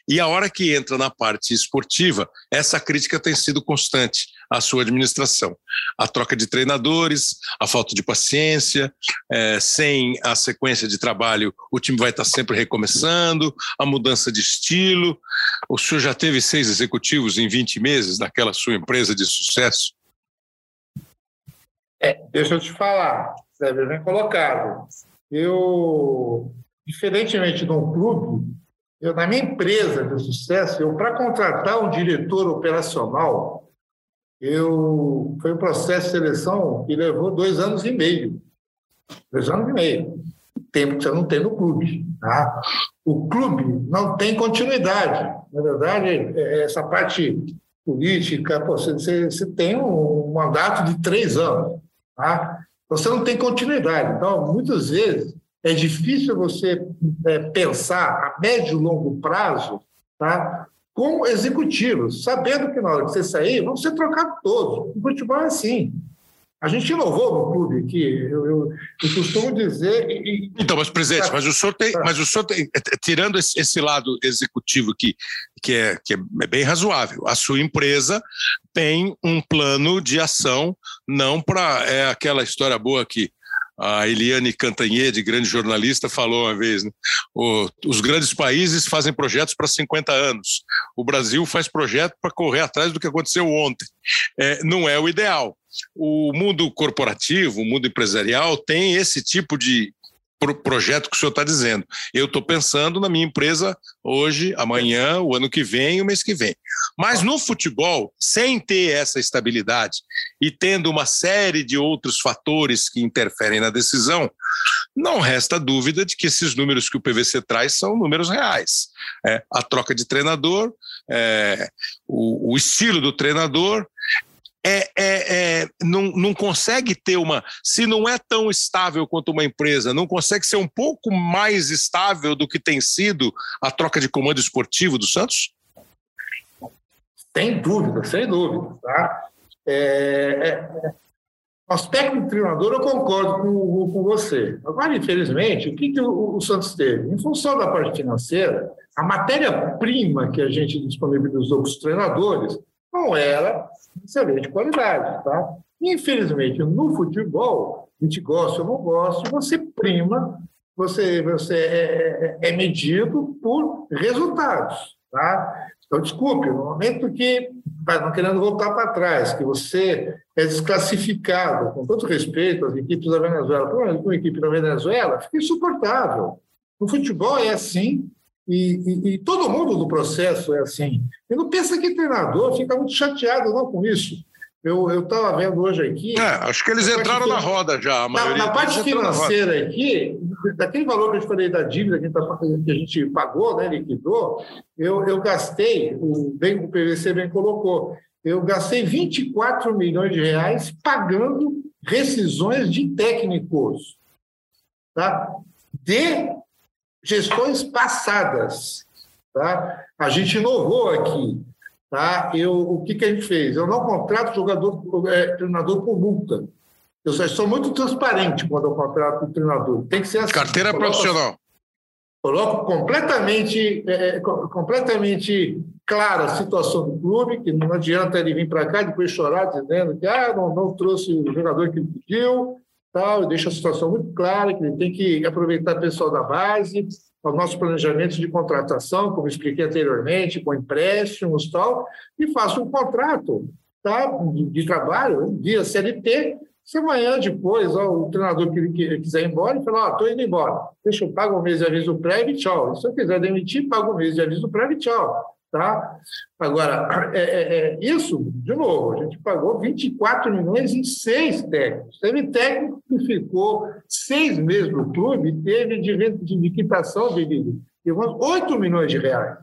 e a hora que entra na parte esportiva, essa crítica tem sido constante à sua administração. A troca de treinadores, a falta de paciência, é, sem a sequência de trabalho, o time vai estar sempre recomeçando, a mudança de estilo. O senhor já teve seis executivos em 20 meses naquela sua empresa de sucesso? É, deixa eu te falar, Sérgio, bem colocado. Eu, diferentemente de um clube, eu, na minha empresa de sucesso, eu para contratar um diretor operacional, eu foi um processo de seleção que levou dois anos e meio. Dois anos e meio. Tempo que você não tem no clube. Tá? O clube não tem continuidade. Na verdade, é, essa parte política, você, você, tem um um mandato de três anos. Tá? Você não tem continuidade. Então, muitas vezes, é difícil você é, pensar a médio e longo prazo tá? Com executivos, sabendo que na hora que você sair, vão ser trocados todos. O futebol é assim. A gente inovou no clube aqui, eu, eu, eu costumo dizer. E, então, mas, presidente, mas o senhor tem, mas o senhor tem, é, é, tirando esse, esse lado executivo que, que, é, que é bem razoável, a sua empresa tem um plano de ação, não para. É aquela história boa que a Eliane Cantanhede, grande jornalista, falou uma vez: né? o, os grandes países fazem projetos para 50 anos. O Brasil faz projeto para correr atrás do que aconteceu ontem. É, não é o ideal. O mundo corporativo, o mundo empresarial tem esse tipo de pro projeto que o senhor está dizendo. Eu estou pensando na minha empresa hoje, amanhã, o ano que vem, o mês que vem. Mas no futebol, sem ter essa estabilidade e tendo uma série de outros fatores que interferem na decisão, não resta dúvida de que esses números que o PVC traz são números reais. É, a troca de treinador, é, o, o estilo do treinador, é, é, é, não, não consegue ter uma. Se não é tão estável quanto uma empresa, não consegue ser um pouco mais estável do que tem sido a troca de comando esportivo do Santos? Sem dúvida, sem dúvida. Tá? É, é, o aspecto do treinador, eu concordo com, com você. Agora, infelizmente, o que, que o, o Santos teve? Em função da parte financeira, a matéria-prima que a gente disponibilizou para os treinadores não era excelente qualidade, tá? Infelizmente, no futebol, a gente gosta ou não gosta, você prima, você, você é, é, é medido por resultados, tá? Então, desculpe, no momento que, não querendo voltar para trás, que você é desclassificado, com todo respeito às equipes da Venezuela, por uma equipe da Venezuela, fica insuportável. No futebol é assim, e, e, e, todo mundo do processo é assim. E não pensa que treinador fica muito chateado não com isso. Eu estava vendo hoje aqui. É, acho que eles entraram na roda já. na, na parte financeira aqui, daquele valor que eu te falei da dívida que a gente, tá, que a gente pagou, né, liquidou, eu, eu gastei, o, bem, o PVC bem colocou, eu gastei 24 milhões de reais pagando rescisões de técnicos. Tá? De gestões passadas. Tá? A gente inovou aqui. Tá? Eu, o que, que a gente fez? Eu não contrato jogador, é, treinador por multa. Eu sou muito transparente quando eu contrato o treinador. Tem que ser assim. Carteira coloco, profissional. Coloco completamente, é, é completamente clara a situação do clube, que não adianta ele vir para cá e depois chorar dizendo que ah, não, não trouxe o jogador que pediu, tal, deixa a situação muito clara, que ele tem que aproveitar o pessoal da base, o nosso planejamento de contratação, como expliquei anteriormente, com empréstimos tal, e faça um contrato tá, de, trabalho, via CLT, se amanhã depois ó, o treinador que, que quiser ir embora, ele fala, estou indo embora, deixa eu pagar um mês de aviso prévio e tchau. E se eu quiser demitir, pago um mês de aviso prévio e tchau. Tá? Agora, é, é, é, isso, de novo, a gente pagou 24 milhões em seis técnicos. Teve técnico que ficou seis meses no clube e teve de, de, de quitação de, de, de 8 milhões de reais.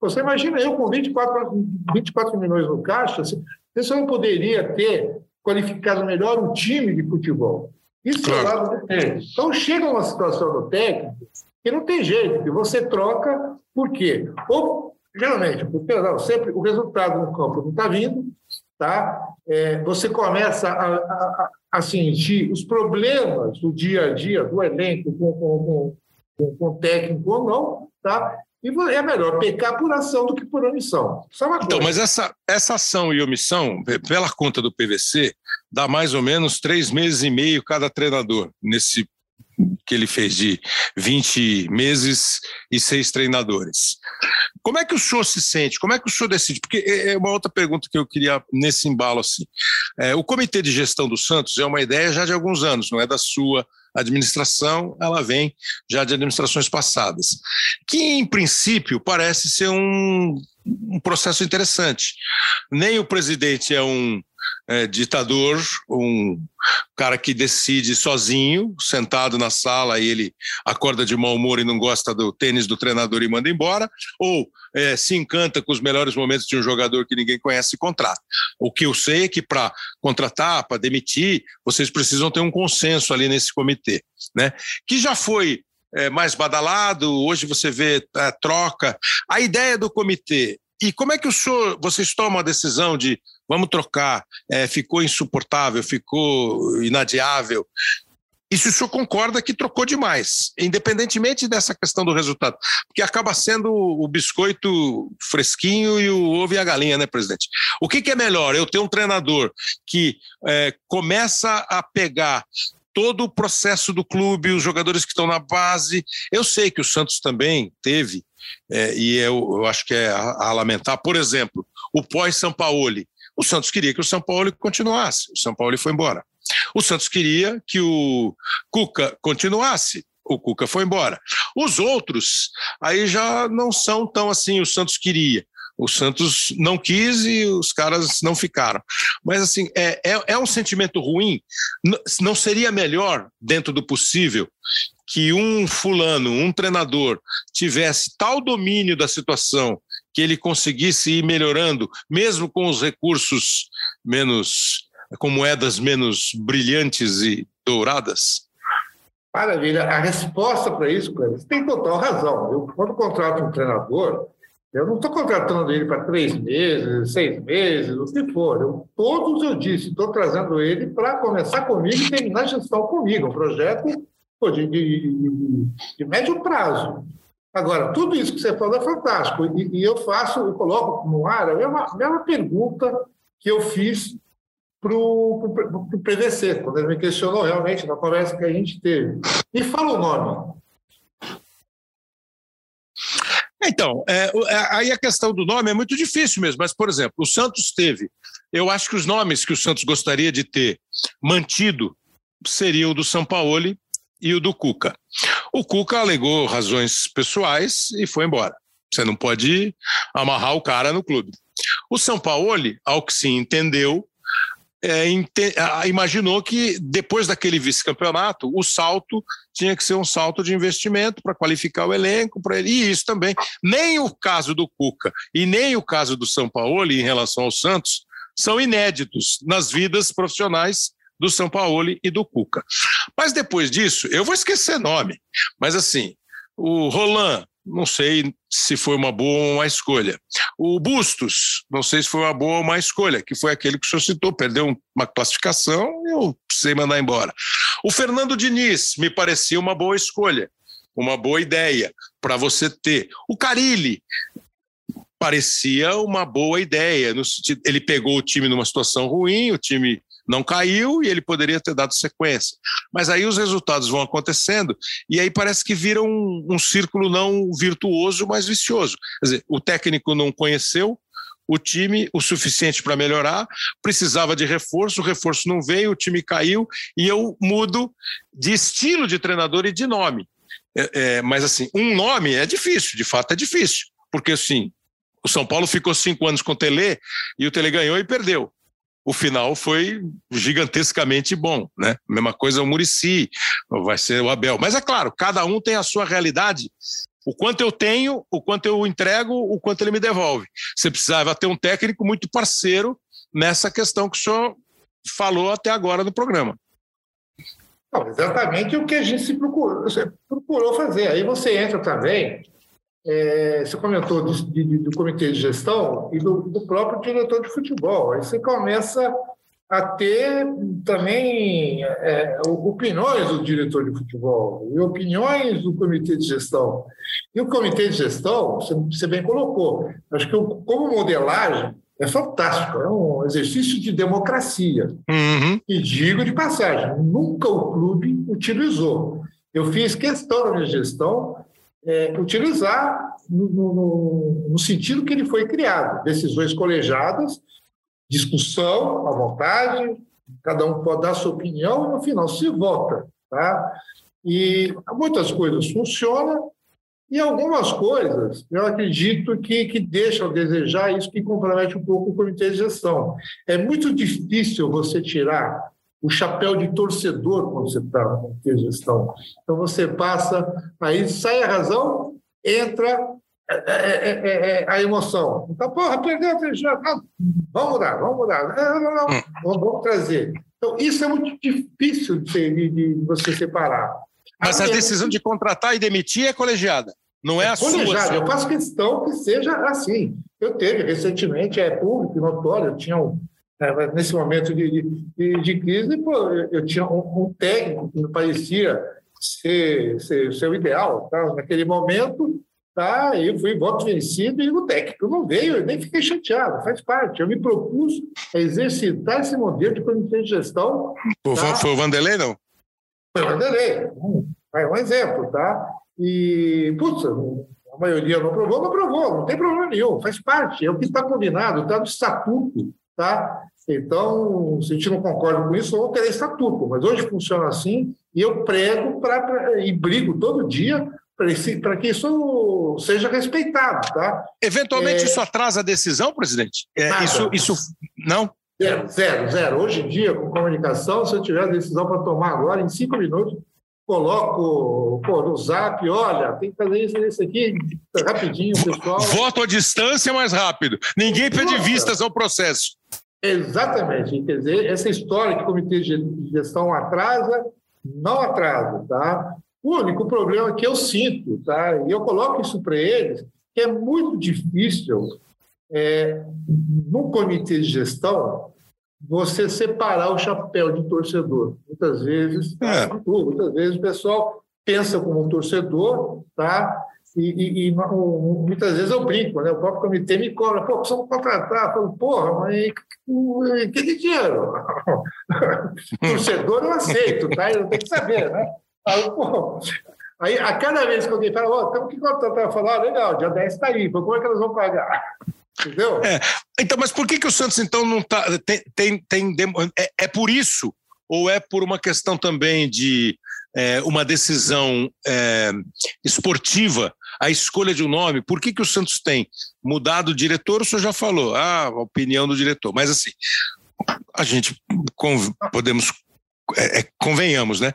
Você imagina eu com 24, 24 milhões no caixa, você não poderia ter qualificado melhor um time de futebol. Isso é o lado do técnico. Então chega uma situação do técnico que não tem jeito, que você troca, por quê? Ou Geralmente, porque não, sempre o resultado no campo não está vindo, tá? É, você começa a, a, a, sentir os problemas do dia a dia do elenco com, com, com, com o técnico ou não, tá? E é melhor pecar por ação do que por omissão. Então, mas essa, essa ação e omissão, pela conta do PVC, dá mais ou menos três meses e meio cada treinador nesse que ele fez de 20 meses e seis treinadores. Como é que o senhor se sente? Como é que o senhor decide? Porque é, é uma outra pergunta que eu queria nesse embalo assim. É, o Comitê de Gestão do Santos é uma ideia já de alguns anos, não é da sua administração, ela vem já de administrações passadas, que em princípio parece ser um, um processo interessante. Nem o presidente é um é, ditador, um cara que decide sozinho, sentado na sala e ele acorda de mau humor e não gosta do tênis do treinador e manda embora, ou é, se encanta com os melhores momentos de um jogador que ninguém conhece e contrata. O que eu sei é que para contratar, para demitir, vocês precisam ter um consenso ali nesse comitê, né? Que já foi é, mais badalado, hoje você vê é, troca. A ideia do comitê e como é que o senhor, vocês tomam a decisão de vamos trocar, é, ficou insuportável, ficou inadiável? E se o senhor concorda que trocou demais, independentemente dessa questão do resultado, porque acaba sendo o biscoito fresquinho e o ovo e a galinha, né, presidente? O que, que é melhor? Eu ter um treinador que é, começa a pegar todo o processo do clube, os jogadores que estão na base. Eu sei que o Santos também teve é, e eu, eu, acho que é a, a lamentar, por exemplo, o pós-São Paulo. O Santos queria que o São Paulo continuasse, o São Paulo foi embora. O Santos queria que o Cuca continuasse, o Cuca foi embora. Os outros aí já não são tão assim, o Santos queria. O Santos não quis e os caras não ficaram. Mas, assim, é, é, é um sentimento ruim. Não seria melhor, dentro do possível, que um fulano, um treinador, tivesse tal domínio da situação que ele conseguisse ir melhorando, mesmo com os recursos menos, com moedas menos brilhantes e douradas? Maravilha. A resposta para isso, você tem total razão. Eu, quando contrato um treinador, eu não estou contratando ele para três meses, seis meses, o que for. Eu, todos eu disse, estou trazendo ele para começar comigo e terminar a gestão comigo. Um projeto de, de, de, de, médio prazo. Agora, tudo isso que você falou é fantástico. E, e eu faço, eu coloco no ar a mesma, a mesma pergunta que eu fiz para o PVC, quando ele me questionou realmente na conversa que a gente teve. Me fala o nome. Então, é, é, aí a questão do nome é muito difícil mesmo, mas, por exemplo, o Santos teve. Eu acho que os nomes que o Santos gostaria de ter mantido seriam o do São Paulo e o do Cuca. O Cuca alegou razões pessoais e foi embora. Você não pode amarrar o cara no clube. O São Paulo, ao que se entendeu, é, imaginou que depois daquele vice-campeonato, o salto tinha que ser um salto de investimento para qualificar o elenco, para ele. E isso também. Nem o caso do Cuca e nem o caso do São Paulo em relação ao Santos são inéditos nas vidas profissionais do São Paulo e do Cuca. Mas depois disso, eu vou esquecer nome, mas assim, o Roland não sei se foi uma boa ou uma escolha. O Bustos, não sei se foi uma boa ou uma escolha, que foi aquele que o senhor citou, perdeu uma classificação e eu precisei mandar embora. O Fernando Diniz me parecia uma boa escolha, uma boa ideia para você ter. O Carilli parecia uma boa ideia, no sentido, ele pegou o time numa situação ruim, o time não caiu e ele poderia ter dado sequência. Mas aí os resultados vão acontecendo e aí parece que vira um, um círculo não virtuoso, mas vicioso. Quer dizer, o técnico não conheceu o time o suficiente para melhorar, precisava de reforço, o reforço não veio, o time caiu e eu mudo de estilo de treinador e de nome. É, é, mas assim, um nome é difícil, de fato é difícil, porque assim, o São Paulo ficou cinco anos com o Tele e o Tele ganhou e perdeu o final foi gigantescamente bom, né? Mesma coisa o Murici, vai ser o Abel. Mas é claro, cada um tem a sua realidade. O quanto eu tenho, o quanto eu entrego, o quanto ele me devolve. Você precisava ter um técnico muito parceiro nessa questão que o senhor falou até agora no programa. Não, exatamente o que a gente se procurou, procurou fazer. Aí você entra também é, você comentou do, de, do comitê de gestão e do, do, próprio diretor de futebol. Aí você começa a ter também é, opiniões do diretor de futebol e opiniões do comitê de gestão. E o comitê de gestão, você, bem colocou, acho que como modelagem é fantástico, é um exercício de democracia. Uhum. E digo de passagem, nunca o clube utilizou. Eu fiz questão da minha gestão é, utilizar no, no, no, sentido que ele foi criado. Decisões colegiadas, discussão à vontade, cada um pode dar sua opinião e no final se vota. Tá? E muitas coisas funcionam E algumas coisas, eu acredito que, que deixam a desejar, isso que compromete um pouco o comitê de gestão. É muito difícil você tirar o chapéu de torcedor quando você está de gestão. Então, você passa, aí sai a razão, entra é, é, é, a emoção. Então, porra, perdeu a já. Vamos mudar, vamos mudar. Não, não, não, vamos, vamos trazer. Então, isso é muito difícil de, de você separar. Mas a decisão de contratar e demitir é colegiada. Não é, é a colegiada. Sua. Eu faço questão que seja assim. Eu teve recentemente, é público, notório, eu tinha um, é, nesse momento de, de, de crise, pô, eu, tinha um, um, técnico que me parecia ser, ser, ser o ideal. Tá? Naquele momento, tá? eu fui voto vencido e o técnico não veio, eu nem fiquei chateado, faz parte. Eu me propus a exercitar esse modelo de comitê de gestão. Tá? Foi o Vanderlei, não? Foi o Vanderlei. É um exemplo, tá? E, putz, a maioria não aprovou, não aprovou, não tem problema nenhum, faz parte, é o que está combinado, está no estatuto, tá? Então, se a gente não concorda com isso, vamos ter estatuto, mas hoje funciona assim, e eu prego pra, pra e brigo todo dia para que isso seja respeitado, tá? Eventualmente é... isso atrasa a decisão, presidente? É, isso, isso não? Zero, zero, zero. Hoje em dia, com comunicação, se eu tiver a decisão para tomar agora, em cinco minutos, coloco pô, no zap, olha, tem que fazer isso, isso aqui, rapidinho, pessoal. Voto à distância mais rápido. Ninguém pede vistas ao processo. Exatamente. Quer dizer, essa história que o comitê de gestão atrasa, não atrasa, tá? O único problema que eu sinto, tá? E eu coloco isso para eles, que é muito difícil é, no comitê de gestão você separar o chapéu de torcedor. Muitas vezes, é. muitas vezes o pessoal pensa como um torcedor, tá? E, e, e, muitas vezes eu brinco, né? O próprio comitê me cobra, pô, precisamos contratar. Eu falo, porra, mas que, que dinheiro? Torcedor eu aceito, tá? Eu tenho que saber, né? Aí, pô, aí a cada vez que alguém fala, ó, oh, temos que contratar, eu falo, ah, legal, dia 10 está aí, como é que elas vão pagar? Entendeu? É. Então, mas por que, que o Santos, então, não está. Tem, tem, tem, é, é por isso? Ou é por uma questão também de é, uma decisão é, esportiva, a escolha de um nome, por que, que o Santos tem mudado o diretor? O senhor já falou, ah, a opinião do diretor, mas assim, a gente podemos, é, é, convenhamos, né?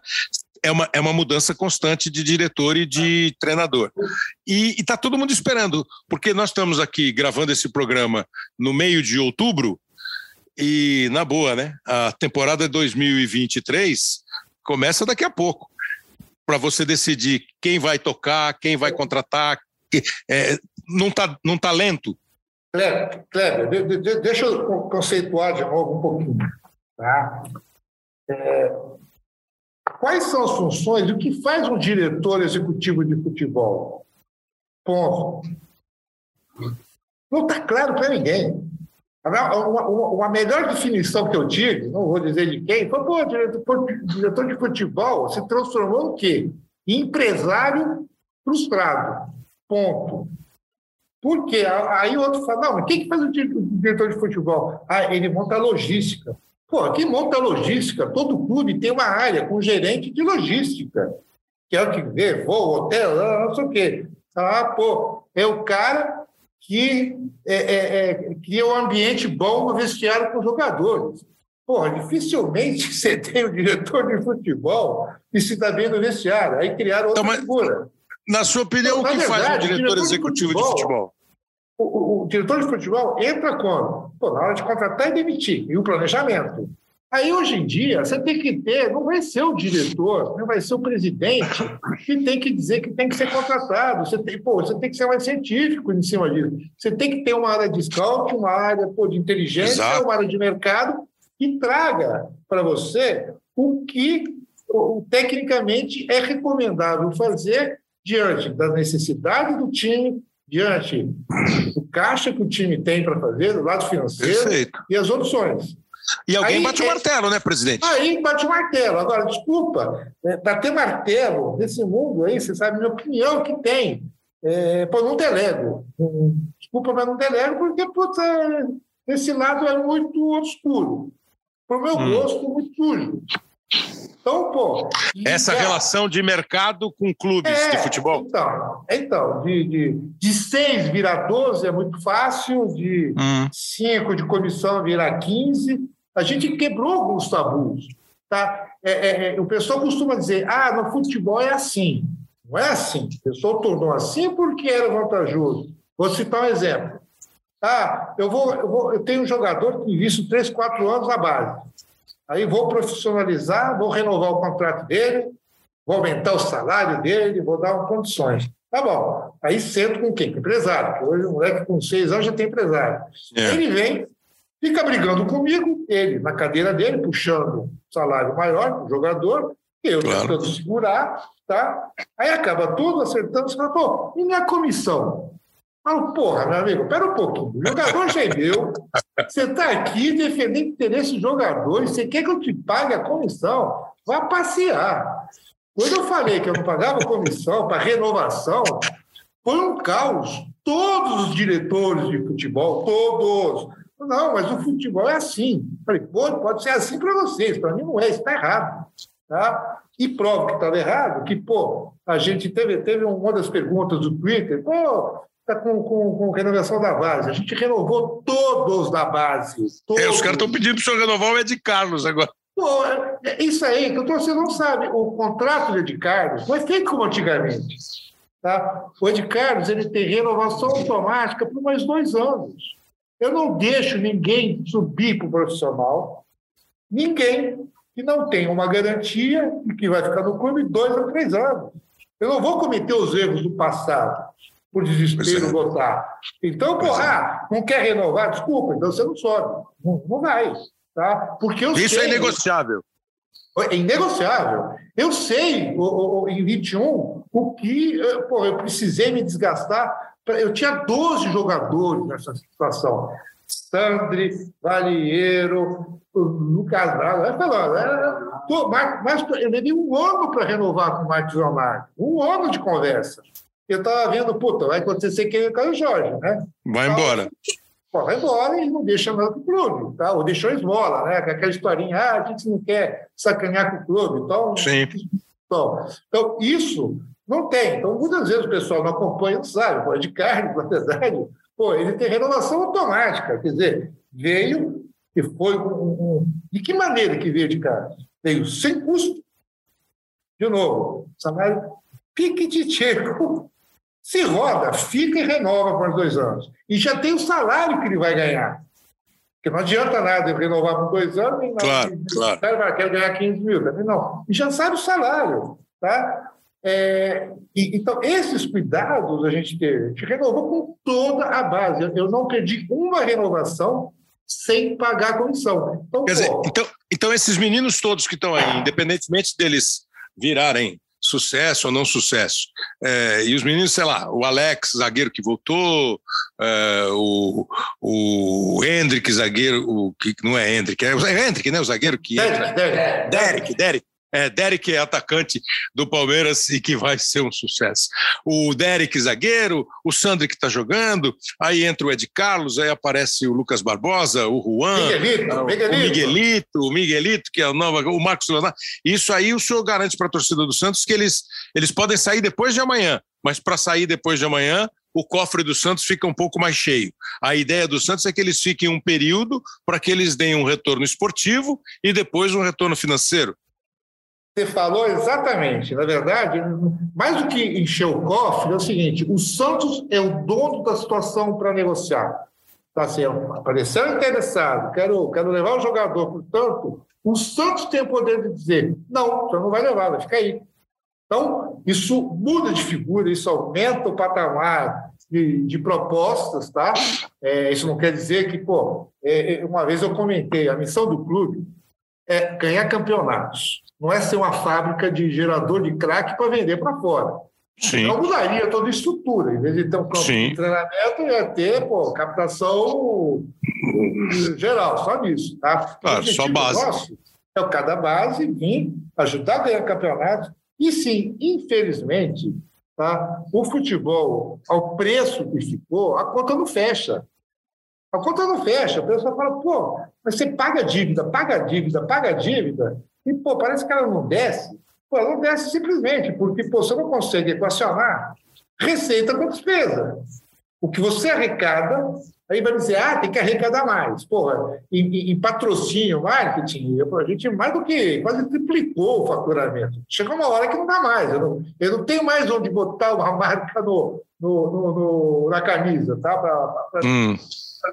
É uma, é uma mudança constante de diretor e de treinador. E está todo mundo esperando, porque nós estamos aqui gravando esse programa no meio de outubro, e na boa, né? A temporada 2023 começa daqui a pouco. Para você decidir quem vai tocar, quem vai contratar. É, não está não tá lento? Kleber de, de, deixa eu conceituar de novo um pouquinho. Tá? É, quais são as funções, o que faz um diretor executivo de futebol? Ponto. Não está claro para ninguém. Uma, uma, melhor definição que eu tive, não vou dizer de quem, foi, pô, diretor, diretor de futebol se transformou em quê? empresário frustrado. Ponto. Por quê? Aí outro fala, não, mas quem que faz o diretor de futebol? Ah, ele monta a logística. Pô, quem monta a logística? Todo clube tem uma área com gerente de logística, que é o que vê, voo, hotel, não sei o quê. Ah, pô, é o cara que é, é, é, cria um ambiente bom no vestiário com os jogadores. Porra, dificilmente você tem um diretor de futebol que se dá bem no vestiário. Aí criaram outra então, figura. Na sua opinião, então, o que verdade, faz um diretor, diretor executivo de futebol? De futebol? O, o, o, diretor de futebol entra quando? Pô, na hora de contratar e demitir, e o planejamento. Aí, hoje em dia, você tem que ter, não vai ser o diretor, não vai ser o presidente que tem que dizer que tem que ser contratado. Você tem, pô, você tem que ser mais científico em cima disso. Você tem que ter uma área de scout, uma área pô, de inteligência, Exato. uma área de mercado que traga para você o que tecnicamente é recomendável fazer diante da necessidade do time, diante do caixa que o time tem para fazer, do lado financeiro Perfeito. e as opções. E alguém aí, bate o é, martelo, né, presidente? Aí bate o martelo. Agora, desculpa, é, para ter martelo nesse mundo aí, você sabe, minha opinião que tem. É, pô, não delego. Desculpa, mas não delego, porque, putz, é, esse lado é muito obscuro. Para o meu hum. gosto, muito sujo. Então, pô. Essa é, relação de mercado com clubes é, de futebol? Então, então de, de, de seis virar 12 é muito fácil, de hum. cinco de comissão virar 15. A gente quebrou alguns tabus. Tá? É, é, é, o pessoal costuma dizer: ah, no futebol é assim. Não é assim. O pessoal tornou assim porque era vantajoso. Vou citar um exemplo. Ah, eu, vou, eu, vou, eu tenho um jogador que invisto três, quatro anos na base. Aí vou profissionalizar, vou renovar o contrato dele, vou aumentar o salário dele, vou dar condições. Tá bom. Aí sento com quem? Com empresário, hoje o moleque com seis anos já tem empresário. É. Ele vem, fica brigando comigo, ele na cadeira dele, puxando salário maior o jogador, eu claro. tentando segurar, tá? Aí acaba tudo acertando, você fala, pô, e minha comissão? Falo, porra, meu amigo, pera um pouquinho. O jogador já é meu. Você está aqui defendendo interesse do jogador e você quer que eu te pague a comissão? Vá passear. Quando eu falei que eu não pagava comissão para renovação, foi um caos. Todos os diretores de futebol, todos. Não, mas o futebol é assim. Falei, pô, pode ser assim para vocês, para mim não é, isso está errado. Tá? E prova que estava errado, que, pô, a gente teve, teve uma das perguntas do Twitter, pô, está com, com, com, renovação da base. A gente renovou todos da base. Todos. É, os caras estão pedindo para o senhor renovar o Ed Carlos agora. Pô, é, é isso aí que o torcedor não sabe. O contrato do Ed Carlos não é feito como antigamente. Tá? O Ed Carlos ele tem renovação automática por mais dois anos. Eu não deixo ninguém subir para o profissional, ninguém que não tenha uma garantia e que vai ficar no clube dois a três anos. Eu não vou cometer os erros do passado por desespero é. votar. Então, pô, é. ah, não quer renovar? Desculpa, então você não sobe. Não, não vai. Tá? Porque eu Isso é sei, é negociável. É inegociável. Eu sei, o, o, em 21, o que pô, eu precisei me desgastar. Eu tinha 12 jogadores nessa situação. Sandri, Valieiro, Lucas Braga. Eu falei, mas eu levei um ano para renovar com o Marcos Leonardo. Um ano de conversa eu estava vendo, puta, vai acontecer que com o Jorge, né? Vai então, embora. Pô, vai embora e não deixa mais o clube, tá? Ou deixou esmola, né? Aquela historinha, ah, a gente não quer sacanear com o clube, então... Sim. Então, então isso não tem. Então, muitas vezes o pessoal não acompanha, não sabe, pô, de carne, na verdade, pô, ele tem renovação automática, quer dizer, veio e foi um, um... De que maneira que veio de carne? Veio sem custo. De novo, salário pique de tcheco se roda, fica e renova por dois anos. E já tem o salário que ele vai ganhar. Porque não adianta nada ele renovar por dois anos e claro, não, claro. vai querer ganhar 15 mil. Também não. E já sabe o salário. Tá? É, e, então, esses cuidados a gente teve. A gente renovou com toda a base. Eu, eu não perdi uma renovação sem pagar a comissão. Então, Quer dizer, então, então, esses meninos todos que estão aí, independentemente deles virarem sucesso ou não sucesso. É, e os meninos, sei lá, o Alex, zagueiro que voltou, é, o, o Hendrick, zagueiro, o que não é Hendrick, é o Hendrick, né? O zagueiro que entra. Derek, Derek, Derek. É, Derek é atacante do Palmeiras e que vai ser um sucesso. O Derek, zagueiro, o Sandri que está jogando, aí entra o Ed Carlos, aí aparece o Lucas Barbosa, o Juan, Miguelito, o, Miguelito. o Miguelito, o Miguelito, que é o novo, o Marcos Leonardo. Isso aí o senhor garante para a torcida do Santos que eles, eles podem sair depois de amanhã, mas para sair depois de amanhã, o cofre do Santos fica um pouco mais cheio. A ideia do Santos é que eles fiquem um período para que eles deem um retorno esportivo e depois um retorno financeiro. Você falou exatamente. Na verdade, mais do que encher o cofre, é o seguinte: o Santos é o dono da situação para negociar. Tá assim, apareceu interessado, quero, quero levar o jogador, portanto, o Santos tem o poder de dizer: não, você não vai levar, vai ficar aí. Então, isso muda de figura, isso aumenta o patamar de, de propostas, tá? É, isso não quer dizer que, pô, é, é uma vez eu comentei, a missão do clube é ganhar campeonatos não é ser uma fábrica de gerador de crack para vender para fora. Sim. Então mudaria toda a estrutura. Em vez de ter um campo Sim. de treinamento, ia ter pô, captação geral, só nisso. Tá? Claro, só base. Nosso é o cada base vir ajudar a ganhar campeonato. E sim, infelizmente, tá? o futebol, ao preço que ficou, a conta não fecha. A conta não fecha. A pessoa fala, pô, mas você paga dívida, paga dívida, paga dívida. E, pô, parece que ela não desce. Pô, ela não desce simplesmente porque pô, você não consegue equacionar receita com despesa. O que você arrecada, aí vai dizer, ah, tem que arrecadar mais. Porra, em, em patrocínio, marketing, a gente mais do que quase triplicou o faturamento. Chegou uma hora que não dá mais. Eu não, eu não tenho mais onde botar uma marca no, no, no, no na camisa, tá? Pra, pra, hum.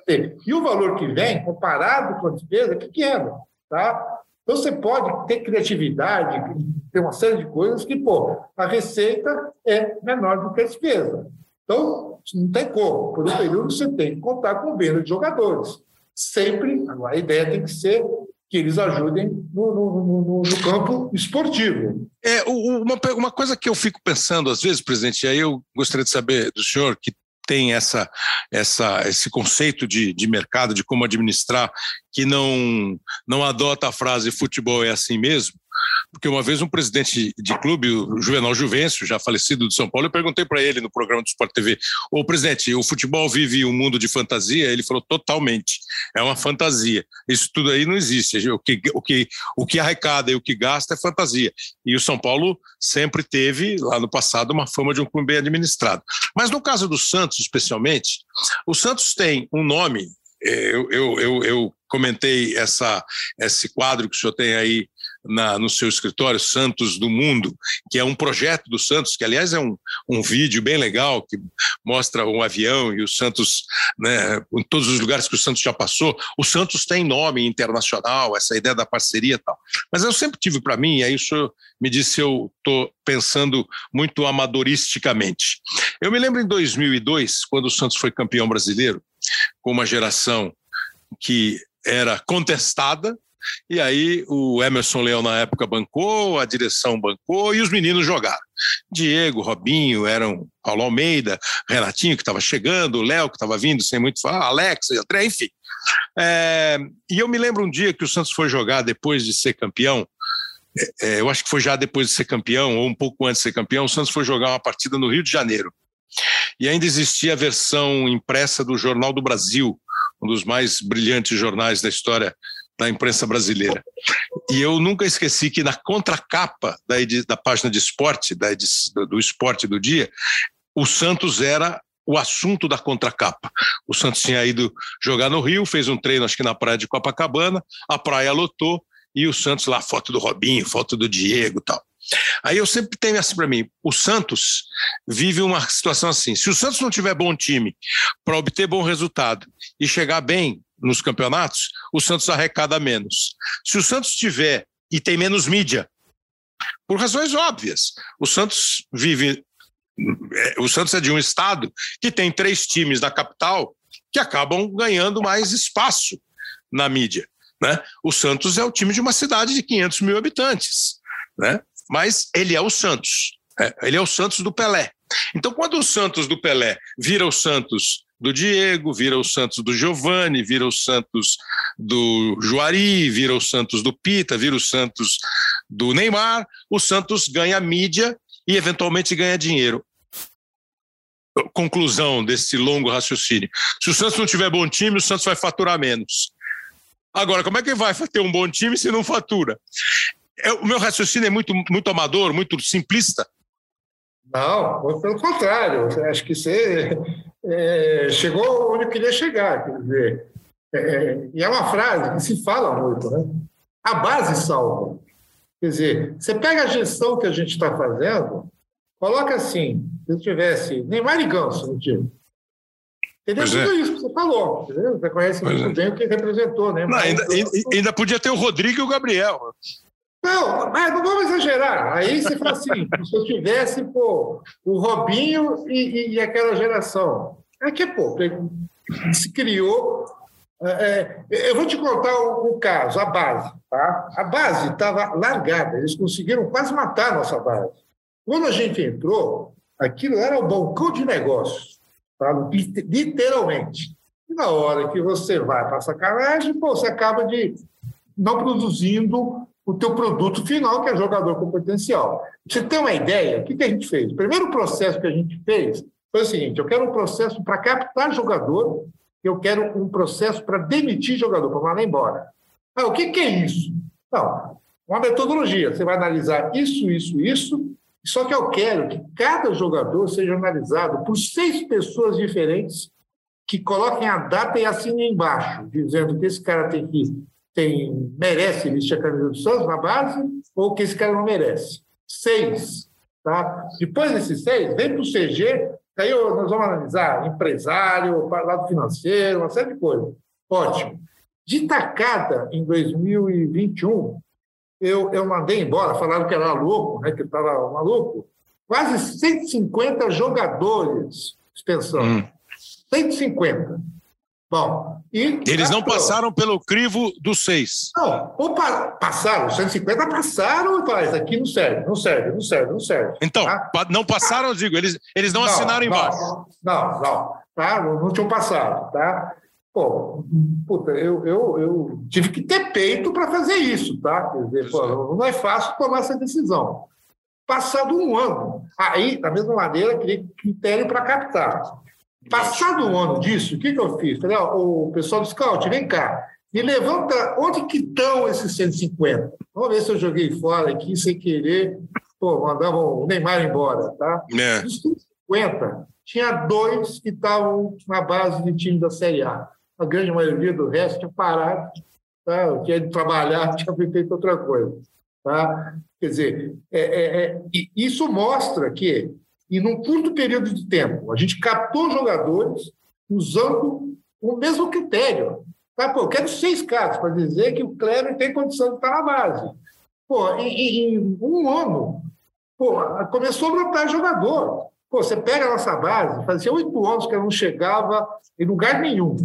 Ter. E o valor que vem, comparado com a despesa, é pequeno, tá? Então, você pode ter criatividade, ter uma série de coisas que, pô, a receita é menor do que a despesa. Então, não tem como. Por um período, você tem que contar com venda de jogadores. Sempre, a ideia tem que ser que eles ajudem no, no, no, no campo esportivo. É, uma, uma coisa que eu fico pensando, às vezes, presidente, e aí eu gostaria de saber do senhor, que tem essa, essa, esse conceito de, de mercado, de como administrar, que não, não adota a frase futebol é assim mesmo, porque uma vez um presidente de clube, o Juvenal Juvencio, já falecido de São Paulo, eu perguntei para ele no programa do Sport TV: Ô presidente, o futebol vive um mundo de fantasia? Ele falou: totalmente. É uma fantasia. Isso tudo aí não existe. O que, o que, o que arrecada e o que gasta é fantasia. E o São Paulo sempre teve, lá no passado, uma fama de um clube bem administrado. Mas no caso do Santos, especialmente, o Santos tem um nome. Eh, eu, eu, eu, eu comentei essa, esse quadro que o senhor tem aí na, no seu escritório, Santos do Mundo, que é um projeto do Santos, que aliás é um, um vídeo bem legal, que mostra um avião e o Santos, né, em todos os lugares que o Santos já passou. O Santos tem nome internacional, essa ideia da parceria e tal. Mas eu sempre tive para mim, e aí o senhor me disse eu estou pensando muito amadoristicamente. Eu me lembro em 2002, quando o Santos foi campeão brasileiro, com uma geração que era contestada, e aí o Emerson Leão na época bancou, a direção bancou e os meninos jogaram. Diego, Robinho, eram Paulo Almeida, Renatinho que estava chegando, Léo que estava vindo sem muito falar, Alex, enfim. É, e eu me lembro um dia que o Santos foi jogar depois de ser campeão. É, é, eu acho que foi já depois de ser campeão, ou um pouco antes de ser campeão, o Santos foi jogar uma partida no Rio de Janeiro. E ainda existia a versão impressa do Jornal do Brasil, um dos mais brilhantes jornais da história da imprensa brasileira. E eu nunca esqueci que na contracapa da, da página de esporte, da do esporte do dia, o Santos era o assunto da contracapa. O Santos tinha ido jogar no Rio, fez um treino, acho que na praia de Copacabana, a praia lotou, e o Santos lá, foto do Robinho, foto do Diego tal. Aí eu sempre tenho assim para mim: o Santos vive uma situação assim. Se o Santos não tiver bom time para obter bom resultado e chegar bem nos campeonatos, o Santos arrecada menos. Se o Santos tiver e tem menos mídia, por razões óbvias, o Santos vive. É, o Santos é de um estado que tem três times da capital que acabam ganhando mais espaço na mídia. Né? O Santos é o time de uma cidade de 500 mil habitantes, né? mas ele é o Santos. É, ele é o Santos do Pelé. Então, quando o Santos do Pelé vira o Santos do Diego, vira o Santos do Giovani, vira o Santos do Juari, vira o Santos do Pita, vira o Santos do Neymar, o Santos ganha mídia e eventualmente ganha dinheiro. Conclusão desse longo raciocínio. Se o Santos não tiver bom time, o Santos vai faturar menos. Agora, como é que vai ter um bom time se não fatura? É, o meu raciocínio é muito, muito amador, muito simplista. Não, pelo contrário. Acho que você é, chegou onde eu queria chegar. Quer dizer, é, é, e é uma frase que se fala muito, né? A base salva. Quer dizer, você pega a gestão que a gente está fazendo, coloca assim, se eu tivesse Neymar e Ganso no time. Entendeu? Tudo é. isso que você falou. Entendeu? Você conhece pois muito é. bem o que representou, né? Não, ainda, ainda podia ter o Rodrigo e o Gabriel. Não, mas não vamos exagerar. Aí você fala assim, se eu tivesse pô, o Robinho e, e, aquela geração. Aqui, pô, se criou. É, é, eu vou te contar o, o, caso, a base. Tá? A base estava largada, eles conseguiram quase matar a nossa base. Quando a gente entrou, aquilo era o balcão de negócios, tá? literalmente. E na hora que você vai para sacanagem, pô, você acaba de não produzindo o teu produto final, que é jogador com potencial. Você ter uma ideia, o que, que a gente fez? O primeiro processo que a gente fez foi o seguinte: eu quero um processo para captar jogador, eu quero um processo para demitir jogador, para mandar embora. Ah, o que, que é isso? Não, uma metodologia. Você vai analisar isso, isso, isso. Só que eu quero que cada jogador seja analisado por seis pessoas diferentes que coloquem a data e assinem embaixo, dizendo que esse cara tem que tem, merece vestir a camisa do Santos na base ou que esse cara não merece. Seis. Tá? Depois desses seis, vem para o CG, aí nós vamos analisar empresário, lado financeiro, uma série de coisas. Ótimo. De tacada, em 2021, eu, eu mandei embora, falaram que era louco, né, que estava maluco, quase 150 jogadores dispensando. Hum. 150. Bom, e Eles não passaram pelo crivo dos seis. Não, ou pa passaram, 150 passaram e falaram, isso aqui não serve, não serve, não serve, não serve. Então, tá? não passaram, eu digo, eles, eles não, não assinaram embaixo. Não, não, tá? não, não tinham passado, tá? Pô, puta, eu, eu, eu tive que ter peito para fazer isso, tá? Quer dizer, pô, não é fácil tomar essa decisão. Passado um ano, aí, da mesma maneira, queria critério para captar. Passado um ano disso, o que, que eu fiz? Falei, ó, o pessoal do Scout, vem cá, me levanta, onde que estão esses 150? Vamos ver se eu joguei fora aqui sem querer, pô, mandava o Neymar embora, tá? É. Dos 150, tinha dois que estavam na base de time da Série A. A grande maioria do resto tinha parado, tá? tinha de trabalhar, tinha feito outra coisa. Tá? Quer dizer, é, é, é, isso mostra que e num curto período de tempo. A gente captou jogadores usando o mesmo critério. Tá, pô, eu quero seis caras para dizer que o Kleber tem condição de estar na base. Pô, em, em um ano, pô, começou a brotar jogador. Pô, você pega a nossa base, fazia oito anos que ela não chegava em lugar nenhum.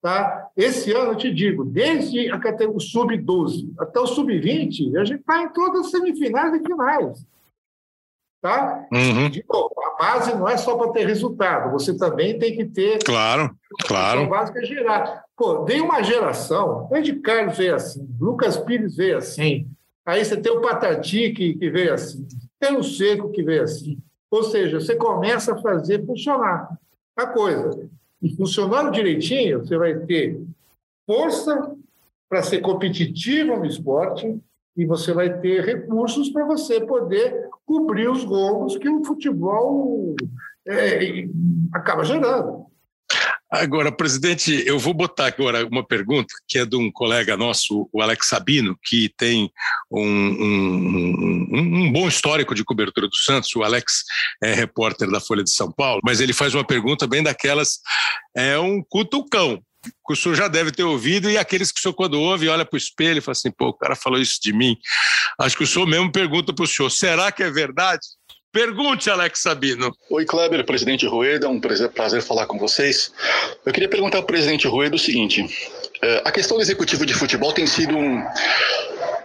Tá? Esse ano, eu te digo, desde a o sub-12 até o sub-20, a gente está em todas as semifinais e finais. Tá? Uhum. De novo, a base não é só para ter resultado, você também tem que ter. Claro, claro. A básica é gerar. Pô, tem uma geração, o Ed Carlos veio assim, Lucas Pires veio assim, aí você tem o Patati que, que veio assim, tem o Seco que veio assim. Ou seja, você começa a fazer funcionar a coisa. E funcionando direitinho, você vai ter força para ser competitivo no esporte, e você vai ter recursos para você poder cobrir os rombos que o futebol é, acaba gerando. Agora, presidente, eu vou botar agora uma pergunta que é de um colega nosso, o Alex Sabino, que tem um, um, um, bom histórico de cobertura do Santos. O Alex é repórter da Folha de São Paulo, mas ele faz uma pergunta bem daquelas, é um cutucão que o senhor já deve ter ouvido, e aqueles que o senhor, quando ouve, olha para o espelho e fala assim: pô, o cara falou isso de mim. Acho que o senhor mesmo pergunta para o senhor: será que é verdade? Pergunte, Alex Sabino. Oi, Kleber, presidente Rueda, um prazer, falar com vocês. Eu queria perguntar ao presidente Rueda o seguinte: é, a questão do executivo de futebol tem sido um,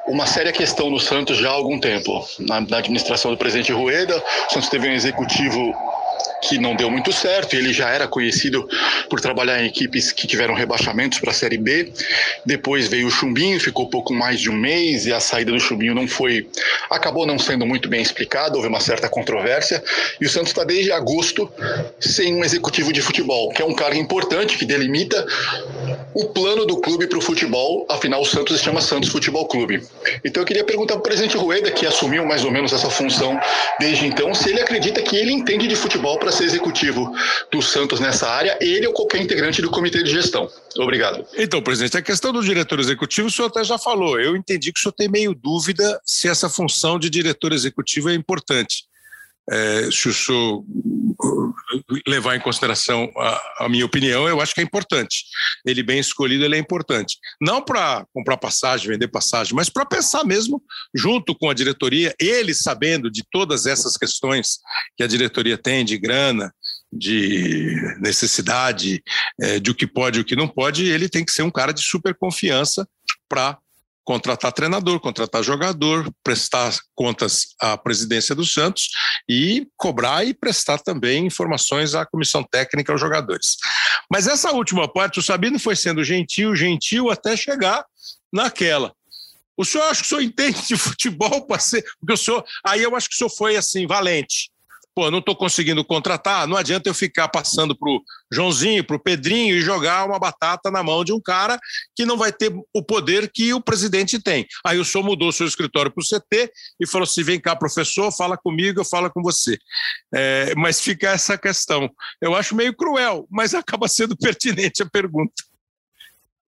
uma séria questão no Santos já há algum tempo. Na, na administração do presidente Rueda, o Santos teve um executivo que não deu muito certo. Ele já era conhecido por trabalhar em equipes que tiveram rebaixamentos para a Série B. Depois veio o Chumbinho, ficou pouco mais de um mês e a saída do Chumbinho não foi, acabou não sendo muito bem explicada. Houve uma certa controvérsia e o Santos está desde agosto sem um executivo de futebol, que é um cargo importante que delimita o plano do clube para o futebol. Afinal, o Santos se chama Santos Futebol Clube. Então eu queria perguntar para o presidente Rueda, que assumiu mais ou menos essa função desde então, se ele acredita que ele entende de futebol para ser executivo do Santos nessa área, ele ou qualquer integrante do comitê de gestão. Obrigado. Então, presidente, a questão do diretor executivo, o senhor até já falou. Eu entendi que o senhor tem meio dúvida se essa função de diretor executivo é importante. É, se o senhor levar em consideração a, a, minha opinião, eu acho que é importante. Ele bem escolhido, ele é importante. Não para comprar passagem, vender passagem, mas para pensar mesmo junto com a diretoria, ele sabendo de todas essas questões que a diretoria tem de grana, de necessidade, é, de o que pode e o que não pode, ele tem que ser um cara de super confiança para contratar treinador, contratar jogador, prestar contas à presidência do Santos e cobrar e prestar também informações à comissão técnica aos jogadores. Mas essa última parte, o Sabino foi sendo gentil, gentil até chegar naquela. O senhor acha que o senhor entende de futebol para ser. Porque o senhor. Aí eu acho que o senhor foi assim, valente. Pô, não estou conseguindo contratar, não adianta eu ficar passando para o Joãozinho, para o Pedrinho e jogar uma batata na mão de um cara que não vai ter o poder que o presidente tem. Aí o senhor mudou seu escritório para o CT e falou assim: vem cá, professor, fala comigo, eu falo com você. É, mas fica essa questão. Eu acho meio cruel, mas acaba sendo pertinente a pergunta.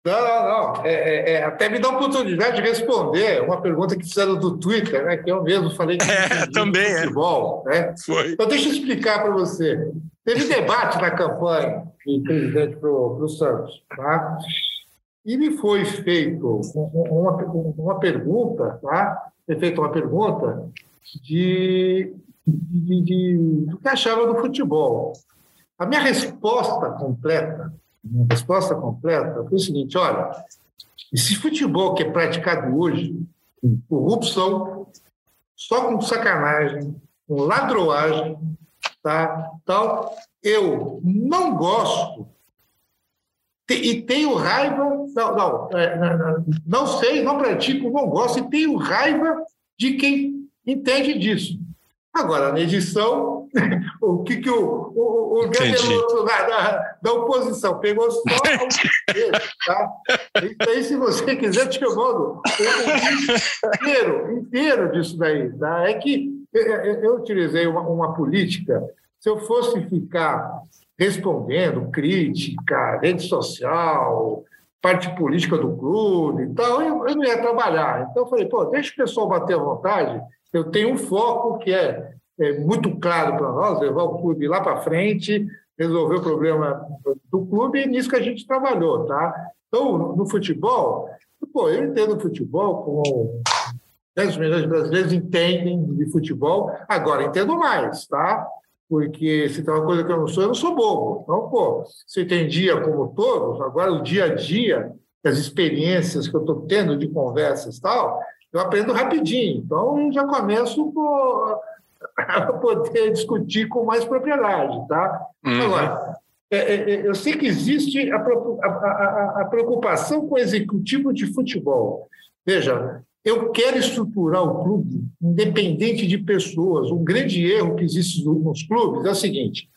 Não, não, não. É, é, é, até me dá a oportunidade de responder uma pergunta que fizeram do Twitter, né, que eu mesmo falei que é, também é. futebol. É. Né? Foi. Então, deixa eu explicar para você. Teve debate na campanha de presidente para o Santos. Tá? E me foi feito uma, uma pergunta, tá? Foi feita uma pergunta de, de, de, do que achava do futebol. A minha resposta completa minha resposta completa foi o seguinte: olha, esse futebol que é praticado hoje, com corrupção, só com sacanagem, com ladroagem, tá, tal, eu não gosto e tenho raiva, não, não, é, não sei, não pratico, não gosto e tenho raiva de quem entende disso. Agora, na edição, o que, que o, o, o gameloto da, da, oposição pegou só tá? Isso aí, se você quiser, te mando inteiro, inteiro disso daí. Tá? É que eu, eu utilizei uma, uma política, se eu fosse ficar respondendo crítica, rede social, parte política do clube e tal, eu, eu não ia trabalhar. Então, eu falei, pô, deixa o pessoal bater à vontade, eu tenho um foco que é, é muito claro para nós, levar o clube lá para frente, resolver o problema do clube, e nisso que a gente trabalhou, tá? Então, no futebol, pô, eu entendo futebol como 10 milhões de brasileiros entendem de futebol, agora entendo mais, tá? Porque se tem uma coisa que eu não sou, eu não sou bobo. Então, pô, se entendia como todos, agora o dia a dia, as experiências que eu estou tendo de conversas e tal, eu aprendo rapidinho. Então, já começo a poder discutir com mais propriedade. Tá? Uhum. Agora, é, é, é, eu sei que existe a, a, a, preocupação com o executivo de futebol. Veja, eu quero estruturar o clube independente de pessoas. Um grande erro que existe nos clubes é o seguinte: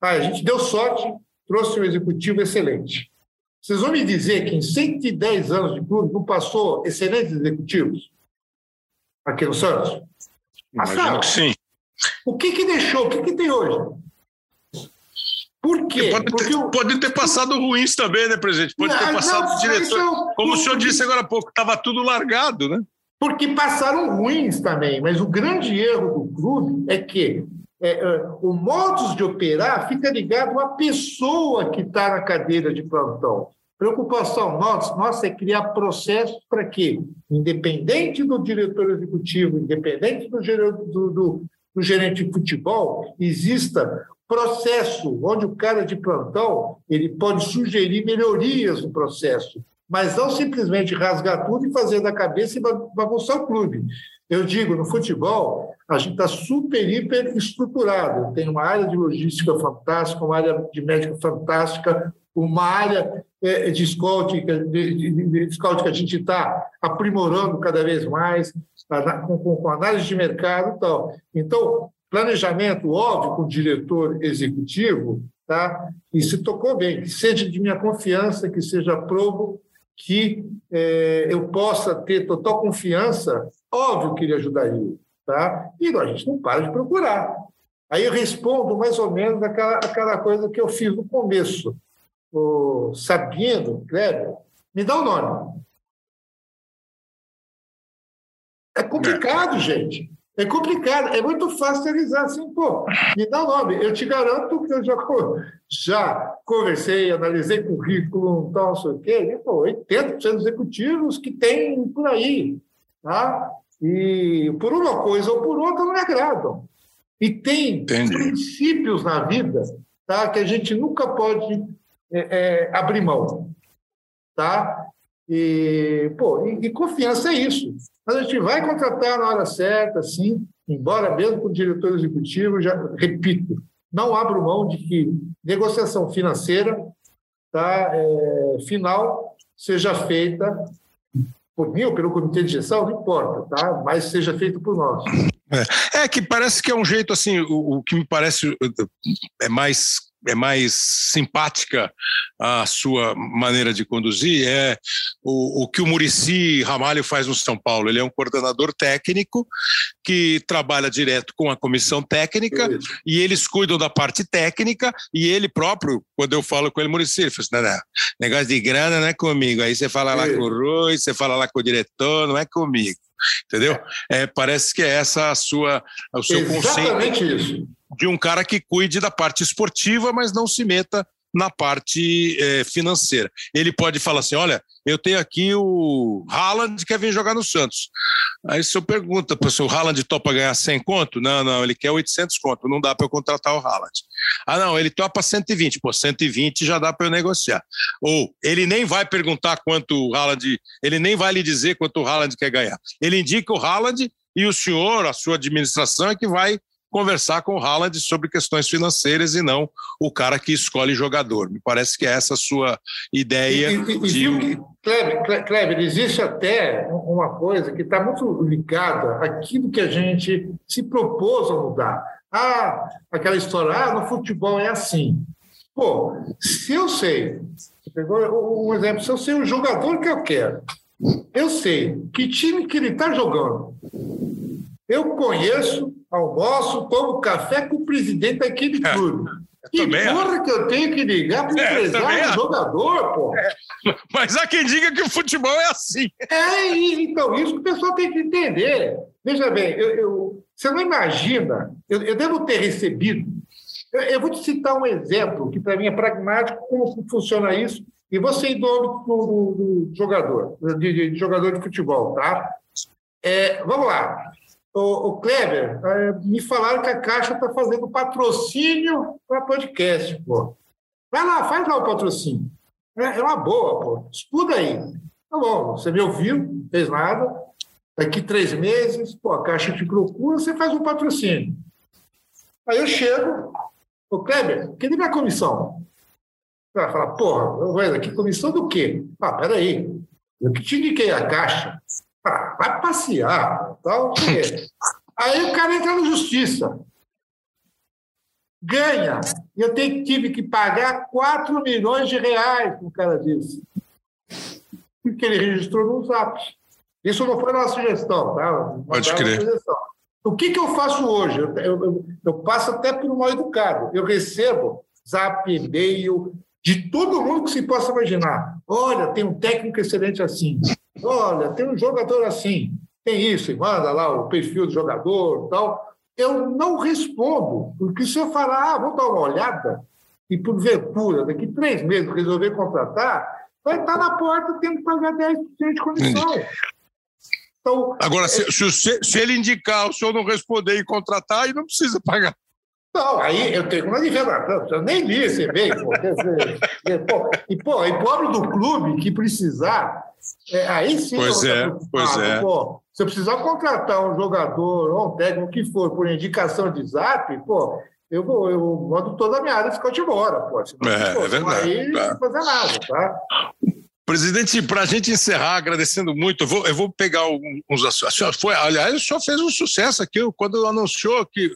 ah, a gente deu sorte, trouxe um executivo excelente. Vocês vão me dizer que em 110 anos de clube não passou excelentes executivos aqui no Santos? Imagino que sim. O que, que deixou? O que, que tem hoje? Por quê? Pode ter, Porque pode ter passado ruins também, né, presidente? Pode ter passado não, diretor. É Como o senhor disse agora há pouco, estava tudo largado, né? Porque passaram ruins também, mas o grande erro do clube é que é, é, o modus de operar fica ligado à pessoa que está na cadeira de plantão. Preocupação nossa, é criar processos para que, independente do diretor executivo, independente do, do, do, do gerente de futebol, exista processo onde o cara de plantão ele pode sugerir melhorias no processo, mas não simplesmente rasgar tudo e fazer da cabeça e bagunçar o clube. Eu digo, no futebol, a gente está super, hiper estruturado. Tem uma área de logística fantástica, uma área de médica fantástica, uma área é, de scout, de, de, de que a gente está aprimorando cada vez mais, com, com, análise de mercado e tal. Então, planejamento, óbvio, com o diretor executivo, tá? e se tocou bem, que seja de minha confiança, que seja provo, que é, eu possa ter total confiança, óbvio que ele ajudaria. Tá? E a gente não para de procurar. Aí eu respondo mais ou menos aquela, aquela coisa que eu fiz no começo o Sabino Kleber, me dá o um nome. É complicado, é. gente. É complicado, é muito fácil realizar assim, pô, me dá o nome. Eu te garanto que eu já, já conversei, analisei currículo, tal, não sei o quê, e, pô, 80% dos executivos que tem por aí, tá? E por uma coisa ou por outra não me agradam. E tem Entendi. princípios na vida tá, que a gente nunca pode é, é, abrir mão. Tá? E, pô, e, e, confiança é isso. Mas a gente vai contratar na hora certa, sim, embora mesmo com o diretor executivo, já repito, não abro mão de que negociação financeira tá, é, final seja feita por mim ou pelo comitê de gestão, não importa, tá? mas seja feito por nós. É, é, que parece que é um jeito assim, o, o que me parece é mais é mais simpática a sua maneira de conduzir é o, o que o Murici Ramalho faz no São Paulo. Ele é um coordenador técnico que trabalha direto com a comissão técnica e eles cuidam da parte técnica e ele próprio, quando eu falo com ele, Murici, ele fala assim, não, não, negócio de grana não é comigo. Aí você fala lá com o Rui, você fala lá com o diretor, não é comigo. Entendeu? É, parece que é essa a sua, o seu Exatamente conceito. isso de um cara que cuide da parte esportiva, mas não se meta na parte é, financeira. Ele pode falar assim: olha, eu tenho aqui o Haaland que quer vir jogar no Santos. Aí se eu pergunta, se o Haaland topa ganhar 100 conto? Não, não, ele quer 800 conto, não dá para eu contratar o Haaland. Ah, não, ele topa 120. Pô, 120 já dá para eu negociar. Ou ele nem vai perguntar quanto o Haaland, ele nem vai lhe dizer quanto o Haaland quer ganhar. Ele indica o Haaland e o senhor, a sua administração, é que vai conversar com o Haaland sobre questões financeiras e não o cara que escolhe jogador. Me parece que é essa a sua ideia. E, e, de... Kleber, Kleber, existe até uma coisa que está muito ligada àquilo que a gente se propôs a mudar. Ah, aquela história, ah, no futebol é assim. Pô, se eu sei, pegou um exemplo, se eu sei o jogador que eu quero, eu sei que time que ele está jogando, eu conheço, almoço, tomo café com o presidente daquele é, clube. Que porra que eu tenho que ligar para o é, empresário do jogador, pô. É. Mas há quem diga que o futebol é assim. É, então, isso que o pessoal tem que entender. Veja bem, eu, eu você não imagina, eu, eu devo ter recebido. Eu, eu, vou te citar um exemplo que para mim é pragmático, como funciona isso, e você em nome do, do, do jogador, de, de, jogador de futebol, tá? É, vamos lá. O, Kleber, é, me falaram que a Caixa está fazendo patrocínio para podcast, pô. Vai lá, faz lá o patrocínio. É, é uma boa, pô. Estuda aí. Tá bom, você me ouviu, não fez nada. Daqui três meses, pô, a Caixa te procura, você faz um patrocínio. Aí eu chego, ô Kleber, cadê minha comissão? Vai falar, porra, que comissão do quê? Ah, peraí, eu que te indiquei a Caixa. Ah, vai passear, tal. Aí o cara entra na justiça. Ganha. E eu tenho, tive que pagar 4 milhões de reais, o cara disse. Porque ele registrou no Zap. Isso não foi nossa sugestão, tá? Pode crer. O que, que eu faço hoje? Eu, eu, eu passo até por um mal educado. Eu recebo Zap, e-mail, de todo mundo que se possa imaginar. Olha, tem um técnico excelente assim. Olha, tem um jogador assim. Tem isso, e manda lá o perfil do jogador tal. Eu não respondo, porque se eu falar, ah, vou dar uma olhada, e por ventura, daqui três meses resolver contratar, vai estar na porta tendo que pagar 10% de comissão. Então, Agora, é... se, se, se, ele indicar, o senhor não responder e contratar, aí não precisa pagar. Não, aí eu tenho uma revelação, eu nem li esse e-mail. e, pô, e pobre do clube que precisar, é, aí sim. Pois é, pois é. Pô, se eu precisar contratar um jogador ou um técnico que for por indicação de zap, pô, eu vou, eu mando toda a minha área ficar de embora, pô. Senão, é, pô, é verdade. Aí tá. não fazer nada, tá? Presidente, para a gente encerrar, agradecendo muito, eu vou, eu vou pegar uns assuntos. Foi, aliás, o senhor fez um sucesso aqui quando anunciou que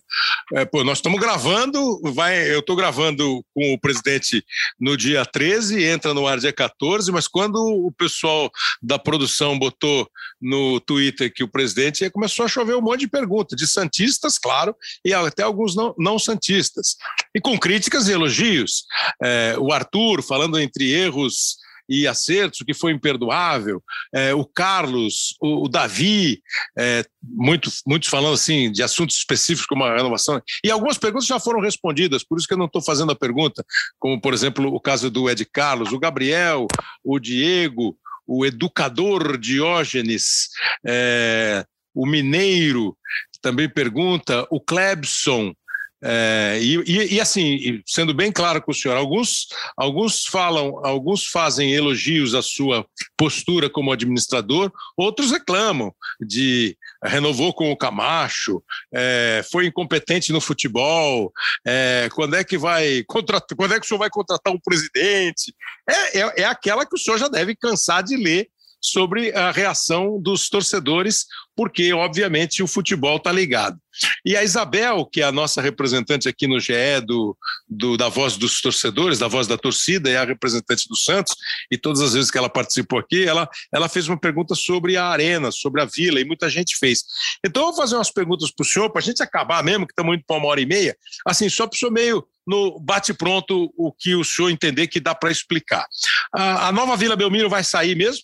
é, pô, nós estamos gravando, vai, eu estou gravando com o presidente no dia 13, entra no ar dia 14, mas quando o pessoal da produção botou no Twitter que o presidente começou a chover um monte de perguntas, de Santistas, claro, e até alguns não, não Santistas. E com críticas e elogios. É, o Arthur falando entre erros e acertos, o que foi imperdoável, é, o Carlos, o, o Davi, é, muito, muitos falando assim de assuntos específicos como a renovação, e algumas perguntas já foram respondidas, por isso que eu não estou fazendo a pergunta, como por exemplo o caso do Ed Carlos, o Gabriel, o Diego, o educador Diógenes, é, o Mineiro também pergunta, o Klebson, é, e, e, e, assim, sendo bem claro com o senhor, alguns, alguns falam, alguns fazem elogios à sua postura como administrador, outros reclamam de renovou com o Camacho, é, foi incompetente no futebol, é, quando é que vai contratar, quando é que o senhor vai contratar um presidente? É, é, é aquela que o senhor já deve cansar de ler sobre a reação dos torcedores, porque, obviamente, o futebol está ligado. E a Isabel, que é a nossa representante aqui no GE do, do, da Voz dos Torcedores, da Voz da Torcida, é a representante do Santos, e todas as vezes que ela participou aqui, ela, ela fez uma pergunta sobre a Arena, sobre a Vila, e muita gente fez. Então, eu vou fazer umas perguntas para o senhor, para a gente acabar mesmo, que estamos indo para uma hora e meia, assim, só para o senhor meio no bate-pronto o que o senhor entender que dá para explicar. A, a nova Vila Belmiro vai sair mesmo?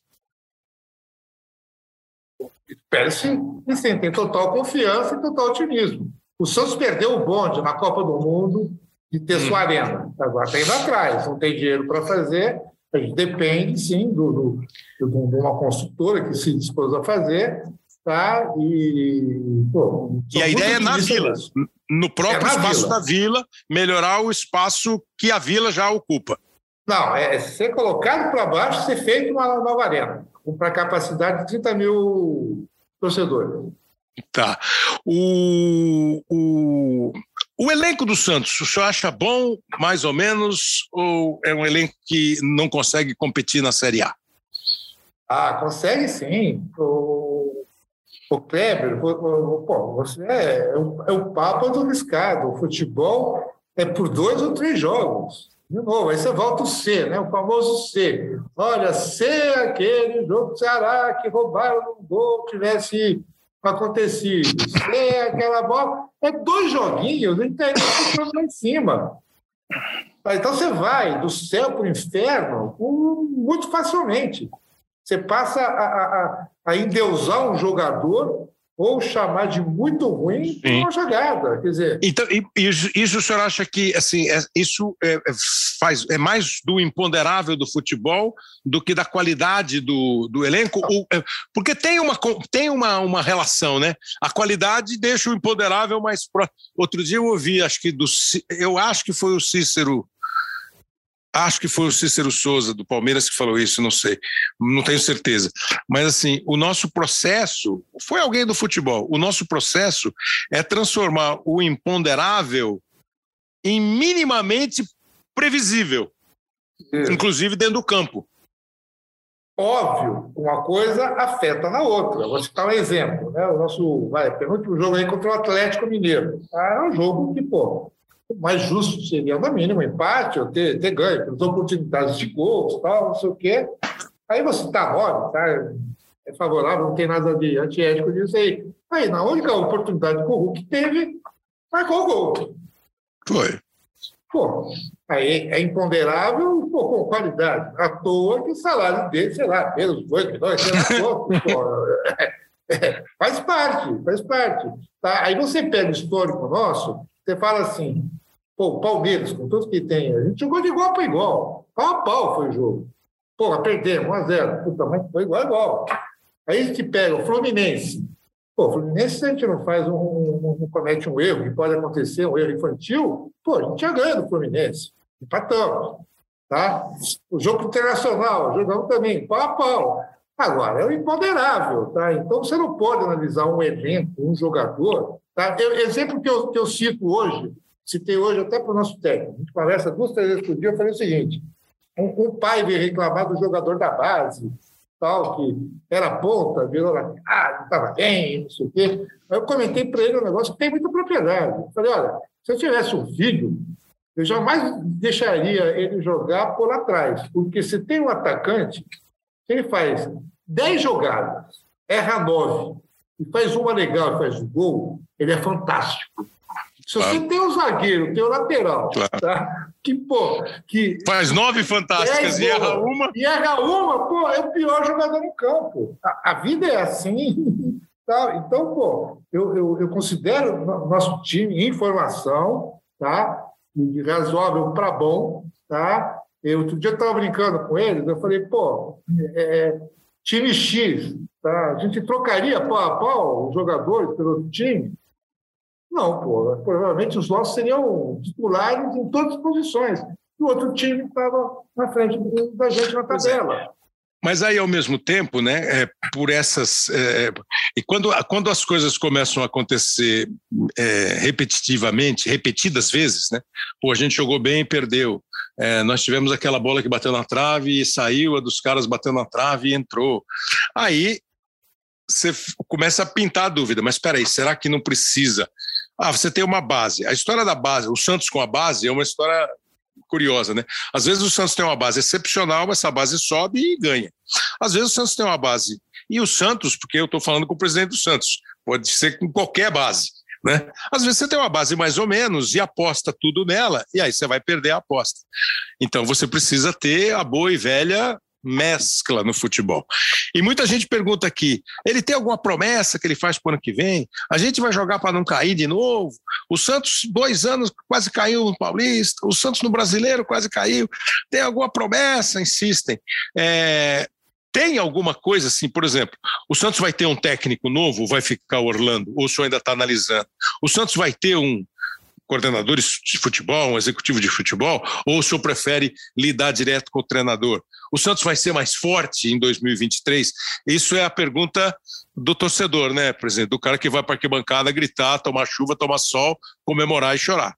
Espero sim. E sim, tem total confiança e total otimismo. O Santos perdeu o bonde na Copa do Mundo de ter sua arena. Agora está indo atrás, não tem dinheiro para fazer. A gente depende, sim, do, do, de uma construtora que se dispôs a fazer. Tá? E, pô, e a ideia é na vila, no próprio é espaço vila. da vila, melhorar o espaço que a vila já ocupa. Não, é ser colocado para baixo, ser feito uma nova arena para capacidade de 30 mil torcedores. Tá. O, o, o elenco do Santos, o senhor acha bom, mais ou menos, ou é um elenco que não consegue competir na Série A? Ah, consegue sim. O, o Kleber, o, pô, você é, é, o, é o papo do riscado. O futebol é por dois ou três jogos. De novo, aí você volta o C, né? o famoso C. Olha, se aquele jogo do Ceará que roubaram um gol tivesse acontecido, se aquela bola. É dois joguinhos, a gente está lá em cima. Então você vai do céu para o inferno muito facilmente. Você passa a, a, a endeusar um jogador ou chamar de muito ruim Sim. uma jogada. Quer dizer. Então, isso, isso o senhor acha que assim, é, isso é, é, faz, é mais do imponderável do futebol do que da qualidade do, do elenco? Ou, é, porque tem, uma, tem uma, uma relação, né? A qualidade deixa o imponderável mais próximo. Outro dia eu ouvi, acho que do, eu acho que foi o Cícero Acho que foi o Cícero Souza, do Palmeiras, que falou isso, não sei, não tenho certeza. Mas, assim, o nosso processo, foi alguém do futebol, o nosso processo é transformar o imponderável em minimamente previsível, é. inclusive dentro do campo. Óbvio, uma coisa afeta na outra. Vou citar um exemplo. Né? O nosso vai, penúltimo jogo aí contra o Atlético Mineiro. Ah, é um jogo que, pô, o mais justo seria, no mínimo, um empate ou ter, ter ganho, pelas oportunidades de gols, tal, não sei o quê. Aí você está nove, tá? É favorável, não tem nada de antiético disso aí. Aí, na única oportunidade que o Hulk teve, marcou o gol. Foi. Pô, aí é imponderável pô, com qualidade. À toa que o salário dele, sei lá, pelos dois milhões, sei lá quanto. é, faz parte, faz parte. Tá? Aí você pega o histórico nosso, você fala assim, pô, Palmeiras, com tudo que tem, a gente jogou de igual para igual. Pau a pau foi o jogo. Pô, perdemos, 1x0. Puta, mas foi igual a igual. Aí a gente pega o Fluminense. Pô, o Fluminense, se a gente não faz um, um, um, comete um erro, que pode acontecer, um erro infantil, pô, a gente já ganha do Fluminense. Empatamos. Tá? O jogo internacional, jogamos também, pau a pau. Agora, é o imponderável, tá? Então você não pode analisar um elenco, um jogador. Tá? Eu, exemplo que eu, que eu cito hoje, citei hoje até para o nosso técnico. A gente conversa duas, três vezes por dia, eu falei o seguinte: um, um pai veio reclamar do jogador da base, tal, que era ponta, virou lá, ah, não estava bem, não sei o quê. Aí eu comentei para ele um negócio que tem muita propriedade. Eu falei, olha, se eu tivesse um filho, eu jamais deixaria ele jogar por atrás, porque se tem um atacante ele faz 10 jogadas, erra 9 e faz uma legal e faz o gol, ele é fantástico. Se você claro. tem o zagueiro, tem o lateral, claro. tá? que, pô, que. Faz nove fantásticas e erra uma. E erra uma, pô, é o pior jogador no campo. A, a vida é assim. tá? Então, pô, eu, eu, eu considero nosso time em formação, tá? de razoável para bom, tá? Eu, outro dia eu estava brincando com eles, eu falei, pô, é, time X, tá? a gente trocaria pau a pau os jogadores pelo time? Não, pô, provavelmente os nossos seriam titulares em todas as posições. E o outro time estava na frente da gente na tabela. mas aí, ao mesmo tempo, né, é, por essas. É, e quando, quando as coisas começam a acontecer é, repetitivamente, repetidas vezes, né? Pô, a gente jogou bem e perdeu. É, nós tivemos aquela bola que bateu na trave e saiu, a dos caras bateu na trave e entrou. Aí você começa a pintar a dúvida, mas espera aí, será que não precisa? Ah, você tem uma base. A história da base, o Santos com a base, é uma história curiosa, né? Às vezes o Santos tem uma base excepcional, essa base sobe e ganha. Às vezes o Santos tem uma base. E o Santos, porque eu estou falando com o presidente do Santos, pode ser com qualquer base. Né? Às vezes você tem uma base mais ou menos e aposta tudo nela, e aí você vai perder a aposta. Então você precisa ter a boa e velha mescla no futebol. E muita gente pergunta aqui: ele tem alguma promessa que ele faz para o ano que vem? A gente vai jogar para não cair de novo? O Santos, dois anos, quase caiu no Paulista, o Santos no Brasileiro quase caiu. Tem alguma promessa? Insistem. É, tem alguma coisa assim, por exemplo, o Santos vai ter um técnico novo, vai ficar Orlando, ou o senhor ainda está analisando? O Santos vai ter um, coordenadores de futebol, um executivo de futebol, ou o senhor prefere lidar direto com o treinador? O Santos vai ser mais forte em 2023? Isso é a pergunta do torcedor, né, presidente? Do cara que vai para a arquibancada gritar, tomar chuva, tomar sol, comemorar e chorar.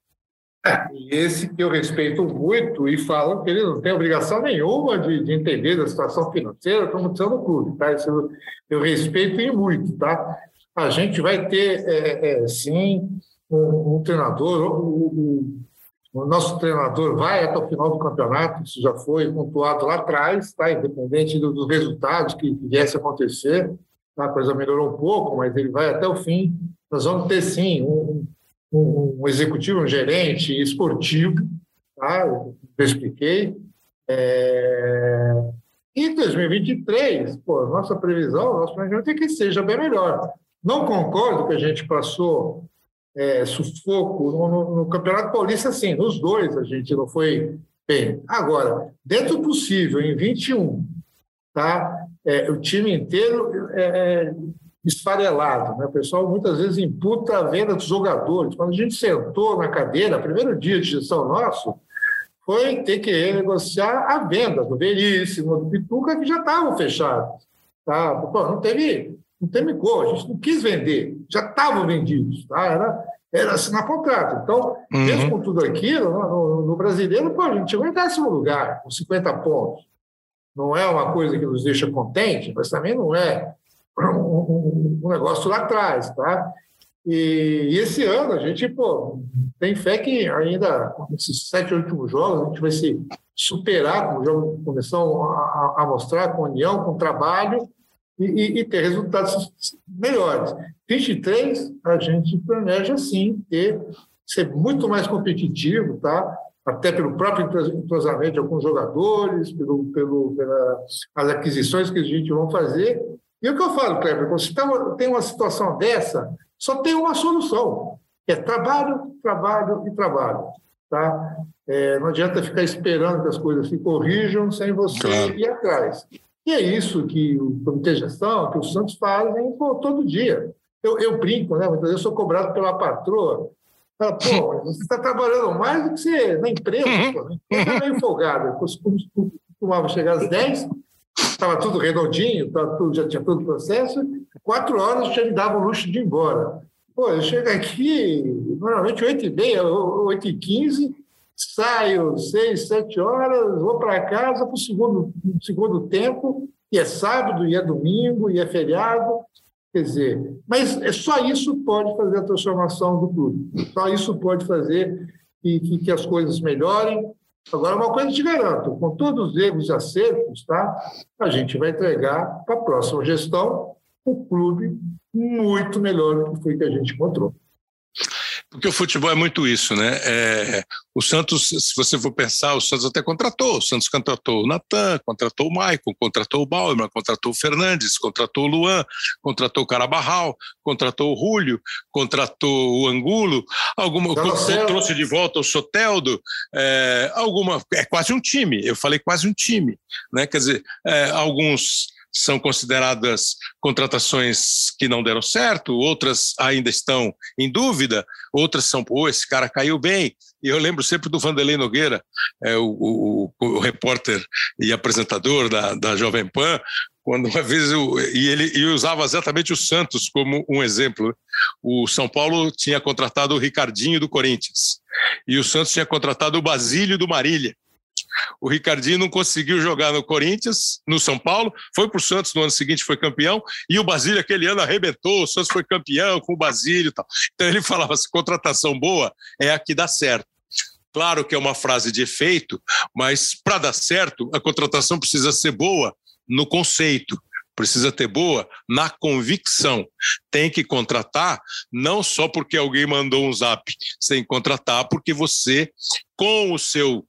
É, esse que eu respeito muito e falo que ele não tem obrigação nenhuma de, de entender da situação financeira como está no clube, tá? Isso eu, eu respeito e muito, tá? A gente vai ter, é, é, sim, um, treinador, o, nosso treinador vai até o final do campeonato, isso já foi pontuado lá atrás, tá? independente do, dos resultados que viesse a acontecer, tá? a coisa melhorou um pouco, mas ele vai até o fim. Nós vamos ter, sim, um, um, um executivo, um gerente esportivo, tá? eu expliquei. É... Em 2023, pô, nossa previsão, nosso planejamento é que seja bem melhor. Não concordo que a gente passou é, sufoco no, no, no, Campeonato Paulista, sim, nos dois a gente não foi bem. Agora, dentro do possível, em 21, tá? É, o time inteiro é, é, esfarelado. Né? O pessoal muitas vezes imputa a venda dos jogadores. Quando a gente sentou na cadeira, primeiro dia de gestão nosso, foi ter que renegociar a venda do Veríssimo, do Pituca, que já estavam fechados. Tá? Pô, não teve não terminou, a gente não quis vender, já estavam vendidos, tá? era, era assinar contrato. Então, uhum. mesmo com tudo aquilo, no, no, brasileiro, pô, a gente chegou em décimo lugar, com 50 pontos. Não é uma coisa que nos deixa contente, mas também não é um, um, negócio lá atrás. Tá? E, e, esse ano a gente pô, tem fé que ainda, nesses sete últimos jogos, a gente vai se superar, como já começou a, a, a mostrar, com união, com trabalho, e, e, ter resultados melhores. 23, a gente planeja, sim, ter, ser muito mais competitivo, tá? até pelo próprio entrosamento de alguns jogadores, pelo, pelo, pelas aquisições que a gente vai fazer. E o que eu falo, Kleber, quando você tem uma situação dessa, só tem uma solução, é trabalho, trabalho e trabalho. Tá? É, não adianta ficar esperando que as coisas se corrijam sem você claro. ir atrás. E é isso que o Comitê de Gestão, que os Santos fazem pô, todo dia. Eu, eu brinco, né? Eu sou cobrado pela patroa. Fala, pô, você está trabalhando mais do que você na empresa, uhum. pô. Né? Eu estava meio folgado. Eu costumava chegar às 10, estava tudo redondinho, tava tudo, já tinha todo o processo. Quatro horas já me dava o luxo de ir embora. Pô, eu chego aqui, normalmente 8h30, 8h15, saio seis, sete horas, vou para casa para o segundo, segundo tempo, e é sábado, e é domingo, e é feriado. Quer dizer, mas é só isso pode fazer a transformação do clube. Só isso pode fazer que, que, que as coisas melhorem. Agora, uma coisa eu te garanto, com todos os erros e acertos, tá? a gente vai entregar para a próxima gestão o clube muito melhor do que foi que a gente encontrou. Porque o futebol é muito isso, né? É, o Santos, se você for pensar, o Santos até contratou. O Santos contratou o Natan, contratou o Maicon, contratou o Bauerman, contratou o Fernandes, contratou o Luan, contratou o Carabarral, contratou o Rúlio, contratou o Angulo, alguma, trouxe de volta o Soteldo, é, alguma, é quase um time. Eu falei quase um time, né? Quer dizer, é, alguns são consideradas contratações que não deram certo, outras ainda estão em dúvida, outras são, pô, esse cara caiu bem. E eu lembro sempre do Vanderlei Nogueira, é, o, o, o repórter e apresentador da, da Jovem Pan, quando uma vez eu, e ele e usava exatamente o Santos como um exemplo. O São Paulo tinha contratado o Ricardinho do Corinthians e o Santos tinha contratado o Basílio do Marília. O Ricardinho não conseguiu jogar no Corinthians, no São Paulo, foi para o Santos no ano seguinte, foi campeão, e o Basílio aquele ano arrebentou, o Santos foi campeão com o Basílio e tal. Então ele falava assim: contratação boa é a que dá certo. Claro que é uma frase de efeito, mas para dar certo, a contratação precisa ser boa no conceito, precisa ter boa na convicção. Tem que contratar não só porque alguém mandou um zap, sem contratar porque você, com o seu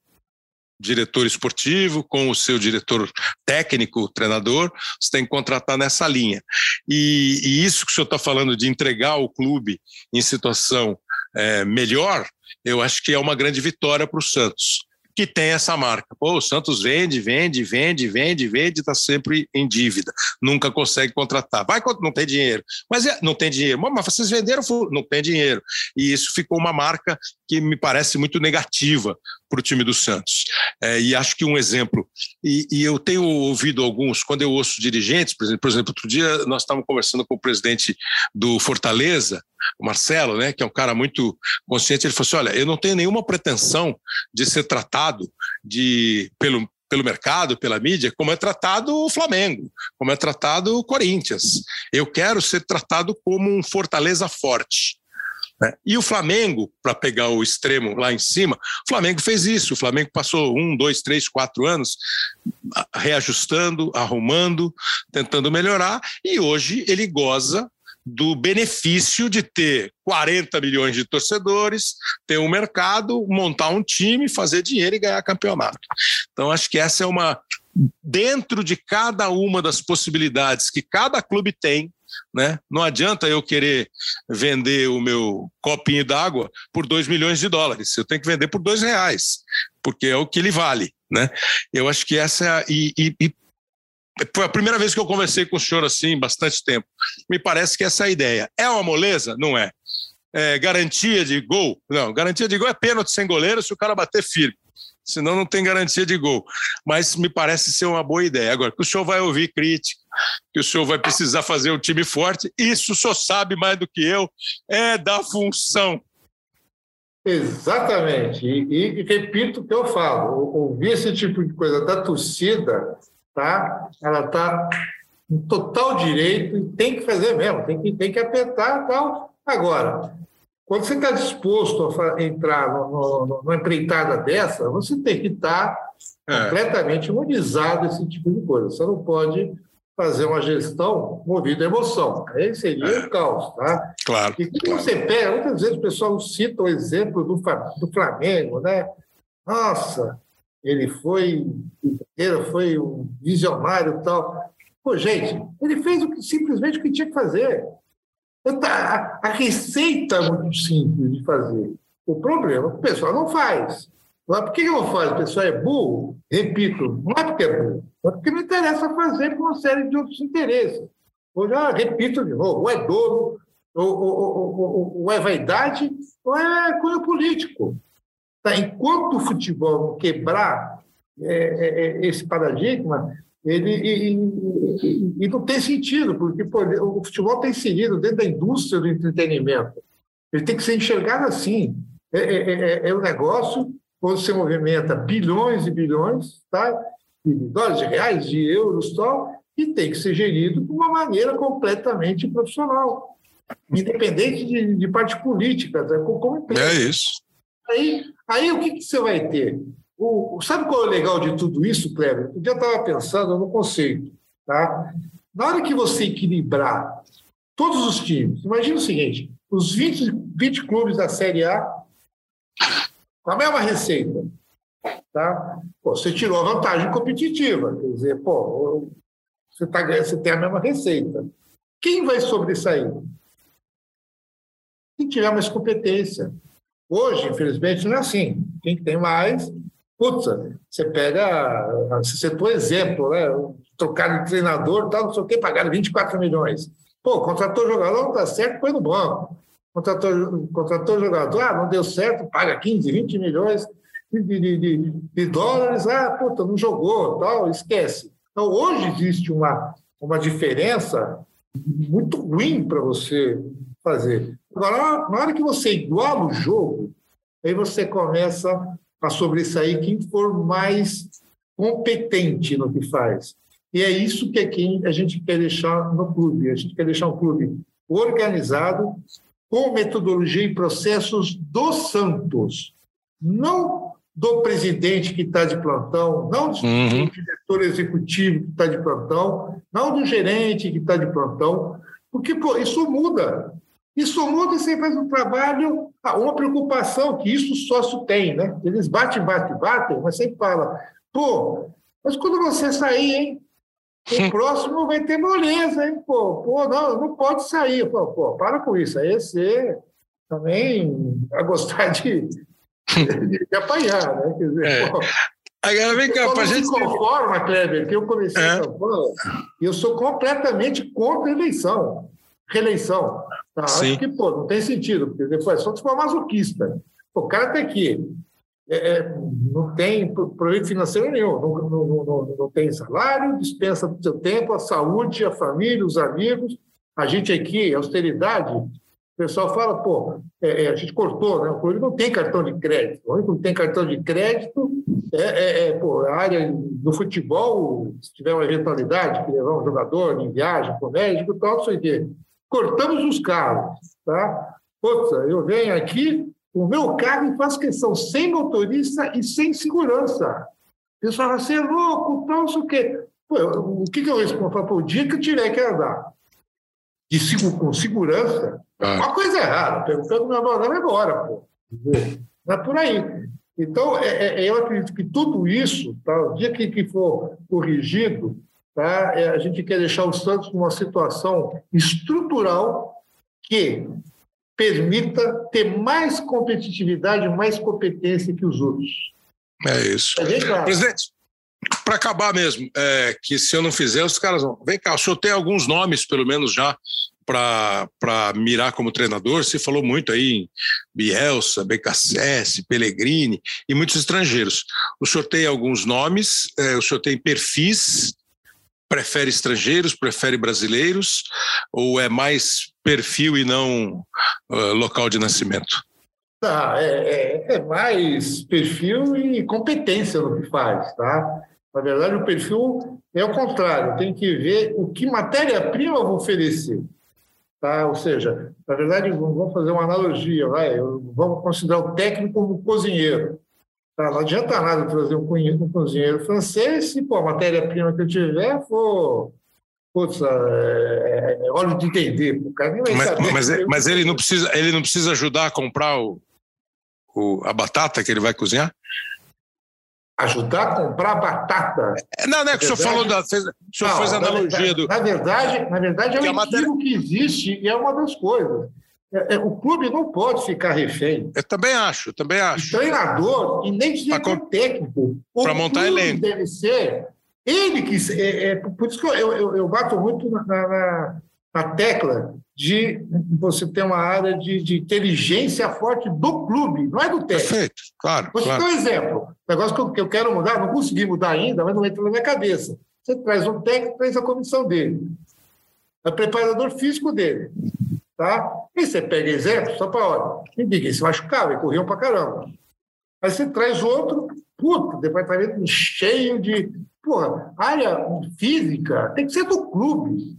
diretor esportivo, com o seu diretor técnico, treinador, você tem que contratar nessa linha. E, e isso que o senhor está falando de entregar o clube em situação é, melhor, eu acho que é uma grande vitória para o Santos que tem essa marca. Pô, o Santos vende, vende, vende, vende, vende, está sempre em dívida, nunca consegue contratar. Vai, não tem dinheiro, mas é, não tem dinheiro. Mas vocês venderam, não tem dinheiro. E isso ficou uma marca que me parece muito negativa para o time do Santos. É, e acho que um exemplo, e, e, eu tenho ouvido alguns, quando eu ouço dirigentes, por exemplo, por exemplo, outro dia nós estávamos conversando com o presidente do Fortaleza, o Marcelo, né, que é um cara muito consciente, ele falou assim: olha, eu não tenho nenhuma pretensão de ser tratado de, pelo, pelo mercado, pela mídia, como é tratado o Flamengo, como é tratado o Corinthians. Eu quero ser tratado como um Fortaleza forte. Né? E o Flamengo, para pegar o extremo lá em cima, o Flamengo fez isso. O Flamengo passou um, dois, três, quatro anos reajustando, arrumando, tentando melhorar, e hoje ele goza do benefício de ter 40 milhões de torcedores, ter um mercado, montar um time, fazer dinheiro e ganhar campeonato. Então, acho que essa é uma. Dentro de cada uma das possibilidades que cada clube tem, né? Não adianta eu querer vender o meu copinho d'água por 2 milhões de dólares. Eu tenho que vender por dois reais, porque é o que ele vale. Né? Eu acho que essa é. E, e, e foi a primeira vez que eu conversei com o senhor assim, bastante tempo. Me parece que essa é a ideia. É uma moleza? Não é. é garantia de gol? Não, garantia de gol é pênalti sem goleiro se o cara bater firme senão não tem garantia de gol. Mas me parece ser uma boa ideia. Agora, que o senhor vai ouvir crítica, que o senhor vai precisar fazer um time forte, isso só sabe mais do que eu, é da função. Exatamente. E, e repito o que eu falo: ouvir esse tipo de coisa da torcida, tá? ela está em total direito e tem que fazer mesmo, tem que, tem que apertar tal. Agora, quando você está disposto a entrar no, no, numa empreitada dessa, você tem que estar tá é. completamente imunizado esse tipo de coisa. Você não pode fazer uma gestão movida à emoção. Aí seria é. o caos, tá? Claro. E quando claro. você pega, muitas vezes o pessoal cita o exemplo do, do Flamengo, né? Nossa, ele foi, ele foi um visionário e tal. Pô, gente, ele fez o que, simplesmente o que tinha que fazer. A, receita é muito simples de fazer. O problema é que o pessoal não faz. Por que não faz? O pessoal é burro? Repito, não é porque é burro, é porque não interessa fazer por uma série de outros interesses. Eu já repito de novo, ou é dono, ou, ou, ou, ou é vaidade, ou é cunho político. Tá? Enquanto o futebol quebrar é, é, é esse paradigma, ele e, e, e, não tem sentido, porque pô, o futebol está inserido dentro da indústria do entretenimento. Ele tem que ser enxergado assim. É, é, é, é um negócio onde você movimenta bilhões e bilhões tá? de dólares, de reais, de euros tal, e tem que ser gerido de uma maneira completamente profissional, independente de, de parte política, né? como empresa. É isso. Aí, aí o que, que você vai ter? O, sabe qual é o legal de tudo isso, Kleber? Eu já estava pensando no conceito. Tá? Na hora que você equilibrar todos os times, imagina o seguinte: os 20, 20 clubes da Série A com a mesma receita. Tá? Pô, você tirou a vantagem competitiva, quer dizer, pô, você, tá, você tem a mesma receita. Quem vai sobressair? Quem tiver mais competência. Hoje, infelizmente, não é assim. Quem tem mais Putz, você pega, você citou exemplo, né? Trocar de treinador, tal, não sei o quê, pagaram 24 milhões. Pô, contratou jogador, não dá certo, põe no banco. Contratou, contratou jogador, ah, não deu certo, paga 15, 20 milhões de, de, de, de dólares, ah, puta, não jogou, tal, esquece. Então, hoje existe uma, uma diferença muito ruim para você fazer. Agora, na hora que você iguala o jogo, aí você começa a sobressair quem for mais competente no que faz. E é isso que aqui a gente quer deixar no clube. A gente quer deixar um clube organizado, com metodologia e processos do Santos, não do presidente que está de plantão, não do uhum. diretor executivo que está de plantão, não do gerente que está de plantão, porque pô, isso muda. Isso muda e você faz um trabalho, uma preocupação que isso sócio tem, né? Eles batem, batem, batem, mas sempre fala, pô, mas quando você sair, hein? O próximo vai ter moleza, hein? Pô, pô, não, não pode sair. Pô, pô, para com isso. Aí você também vai gostar de, de, de apanhar, né? Quer dizer, é. pô, Agora vem cá, para gente. conforma, Kleber, que eu comecei é. e eu sou completamente contra a eleição, reeleição. Tá? Acho que, pô, não tem sentido, porque depois é só se for masoquista. O cara tem que. É, é, não tem projeto financeiro nenhum, não, não, não, não, tem salário, dispensa do seu tempo, a saúde, a família, os amigos. A gente aqui, austeridade, o pessoal fala, pô, é, é a gente cortou, né? O clube não tem cartão de crédito. O único que tem cartão de crédito é, é, é pô, a área do futebol, se tiver uma eventualidade, que levar um jogador em viagem, com médico e tal, não sei o quê. Cortamos os carros, tá? Putz, eu venho aqui, o meu carro e faço questão sem motorista e sem segurança. O pessoal fala, você é louco, tal, o quê. Pô, o que, que eu respondo? Pô, o dia que eu tiver que andar de, com segurança, ah. uma coisa errada. Perguntando meu vai embora, pô. Não é por aí. Então, é, é, eu acredito que tudo isso, tá, o dia que, que for corrigido, tá, é, a gente quer deixar o Santos numa situação estrutural que permita ter mais competitividade, mais competência que os outros. É isso. É. Presidente, para acabar mesmo, é, que se eu não fizer, os caras vão. Vem cá, o senhor tem alguns nomes, pelo menos já, para mirar como treinador. Você falou muito aí em Bielsa, BKSS, Pellegrini e muitos estrangeiros. O senhor tem alguns nomes, é, o senhor tem perfis prefere estrangeiros, prefere brasileiros, ou é mais perfil e não uh, local de nascimento? Tá, é, é, é, mais perfil e competência no que faz, tá? Na verdade, o perfil é o contrário, tem que ver o que matéria-prima vou oferecer. Tá? Ou seja, na verdade, vamos fazer uma analogia, vai? vamos considerar o técnico como cozinheiro. Tá, não adianta nada trazer um, um cozinheiro francês se pô, a matéria-prima que eu tiver for putz, é, é óleo de entender. O cara nem vai mas, saber. Mas, mas, ele, não precisa, ele não precisa ajudar a comprar o, o, a batata que ele vai cozinhar? Ajudar a comprar batata. É, não, não é que o senhor falou da. Fez, o senhor não, fez a analogia do. Na verdade, na verdade é um matéria... que existe e é uma das coisas. É, é, o clube não pode ficar refém. Eu também acho, também acho. O treinador e nem diretor com... técnico. Para montar elenco. Deve ser ele que. É, é, por isso que eu, eu, eu bato muito na, na, na, tecla de você ter uma área de, de, inteligência forte do clube, não é do técnico. Perfeito, claro. Você claro. um exemplo. Um negócio que eu, que eu quero mudar, não consegui mudar ainda, mas não entra na minha cabeça. Você traz um técnico, traz a comissão dele. É o preparador físico dele Tá? E você pega exemplo, só para olha, ninguém se machucava, e corriam para caramba. Aí você traz outro, puta, departamento cheio de. Porra, área física tem que ser do clube.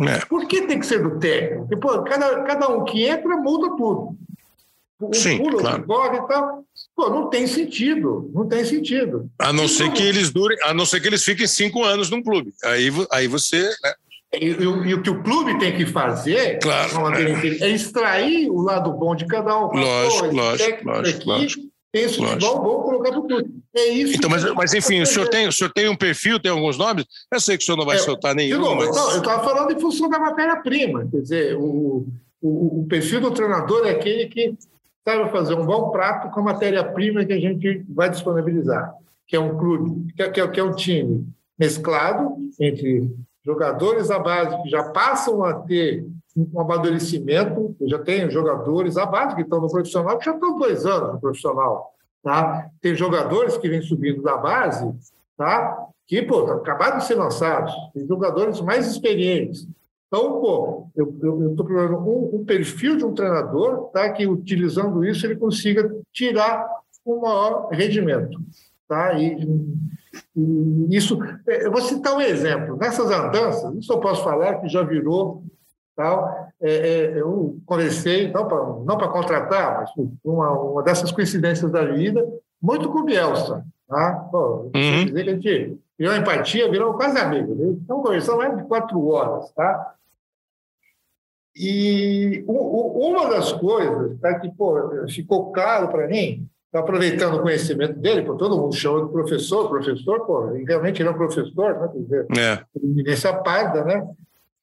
É. Por que tem que ser do técnico? Porque, pô, cada, cada um que entra muda tudo. Um Sim, pula, claro. corre e tal. Pô, não tem sentido, não tem sentido. A não ser que eles durem, a não ser que eles fiquem cinco anos num clube. Aí, aí você. Né? E, e, o que o clube tem que fazer claro, é. é. extrair o lado bom de cada um. Lógico, Pô, lógico, lógico, aqui, lógico. Tem esse futebol bom colocar para o clube. É isso. Então, mas, mas enfim, o senhor, tem, o senhor tem um perfil, tem alguns nomes? Eu sei que o senhor não vai é, soltar nenhum. Novo, mas... Eu estava falando em função da matéria-prima. Quer dizer, o, o, o perfil do treinador é aquele que sabe fazer um bom prato com a matéria-prima que a gente vai disponibilizar, que é um clube, que é, que é, que é um time mesclado entre jogadores à base que já passam a ter um amadurecimento, eu já tenho jogadores à base que estão no profissional, que já estão dois anos no profissional. Tá? Tem jogadores que vêm subindo da base, tá? que pô, acabaram de ser lançados, tem jogadores mais experientes. Então, pô, eu estou procurando um, um, perfil de um treinador tá? que, utilizando isso, ele consiga tirar um maior rendimento. Tá? E isso, eu vou citar um exemplo. Nessas andanças, isso eu posso falar que já virou Tal. É, é, eu conversei, não para não contratar, mas uma, uma dessas coincidências da vida, muito com o Bielsa. Tá? Pô, uhum. dizer que a gente criou empatia, virou quase amigo. Né? Então, conversamos mais de quatro horas. Tá? E o, uma das coisas tá, que pô, ficou claro para mim, tá aproveitando o conhecimento dele, pô, todo mundo chama de professor, professor, pô, e realmente ele é um professor, né? Quer dizer, é. né?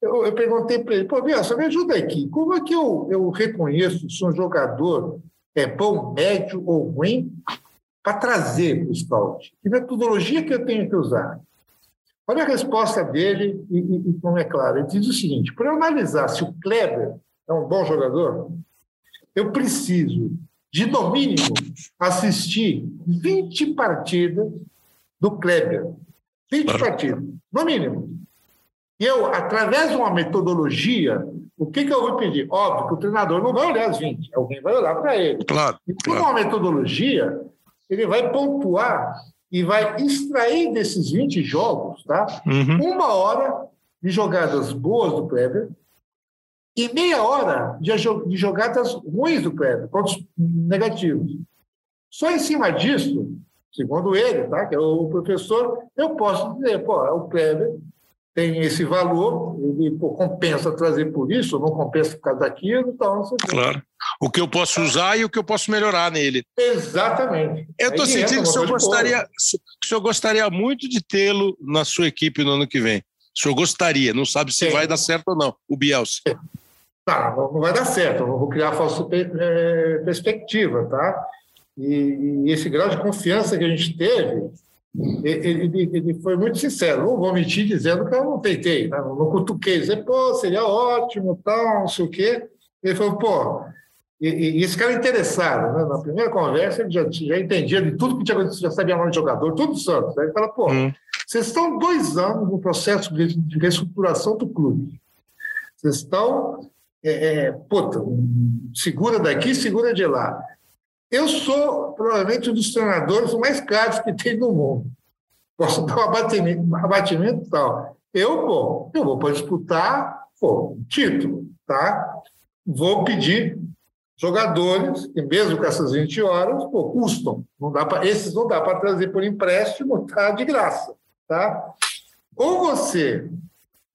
eu, eu perguntei para ele, pô, Bielsa, me ajuda aqui, como é que eu, eu reconheço se um jogador é bom, médio ou ruim para trazer para o scout? Que metodologia que eu tenho que usar? Olha a resposta dele, e, e, e como é claro, ele diz o seguinte, para eu analisar se o Kleber é um bom jogador, eu preciso de, no mínimo, assistir 20 partidas do Kleber. 20 partidas, no mínimo. E eu, através de uma metodologia, o que, que eu vou pedir? Óbvio que o treinador não vai olhar as 20, alguém vai olhar para ele. Claro. E com claro. uma metodologia, ele vai pontuar e vai extrair desses 20 jogos tá? Uhum. uma hora de jogadas boas do Kleber e meia hora de, de jogadas ruins do Kleber, pontos negativos. Só em cima disso, segundo ele, tá? que é o professor, eu posso dizer, pô, é o Kleber tem esse valor, ele pô, compensa trazer por isso, não compensa por causa daquilo, então... Você claro. O que eu posso usar e o que eu posso melhorar nele. Exatamente. Eu estou sentindo que o senhor, gostaria, o senhor gostaria muito de tê-lo na sua equipe no ano que vem. O senhor gostaria, não sabe se Sim. vai dar certo ou não, o Bielsa. Tá, não vai dar certo, eu vou criar falsa é, perspectiva, tá? E, e esse grau de confiança que a gente teve ele, ele, ele, foi muito sincero, não vou mentir dizendo que eu não tentei, né? não, cutuquei, dizer, pô, seria ótimo, tal, não sei o quê. Ele falou, pô, e, e esse cara é interessado, né? na primeira conversa ele já, já entendia de tudo que tinha acontecido, já sabia nome de jogador, tudo Santos. Aí ele fala, pô, hum. vocês estão dois anos no processo de, de reestruturação do clube. Vocês estão, é, é, puta, segura daqui, segura de lá. Eu sou provavelmente um dos treinadores mais caros que tem no mundo. Posso dar um abatimento, um abatimento tal. Eu, pô, eu vou para disputar pô, título, tá? Vou pedir jogadores, e mesmo com essas 20 horas, pô, custam. Não dá pra, esses não dá para trazer por empréstimo, tá? De graça, tá? Ou você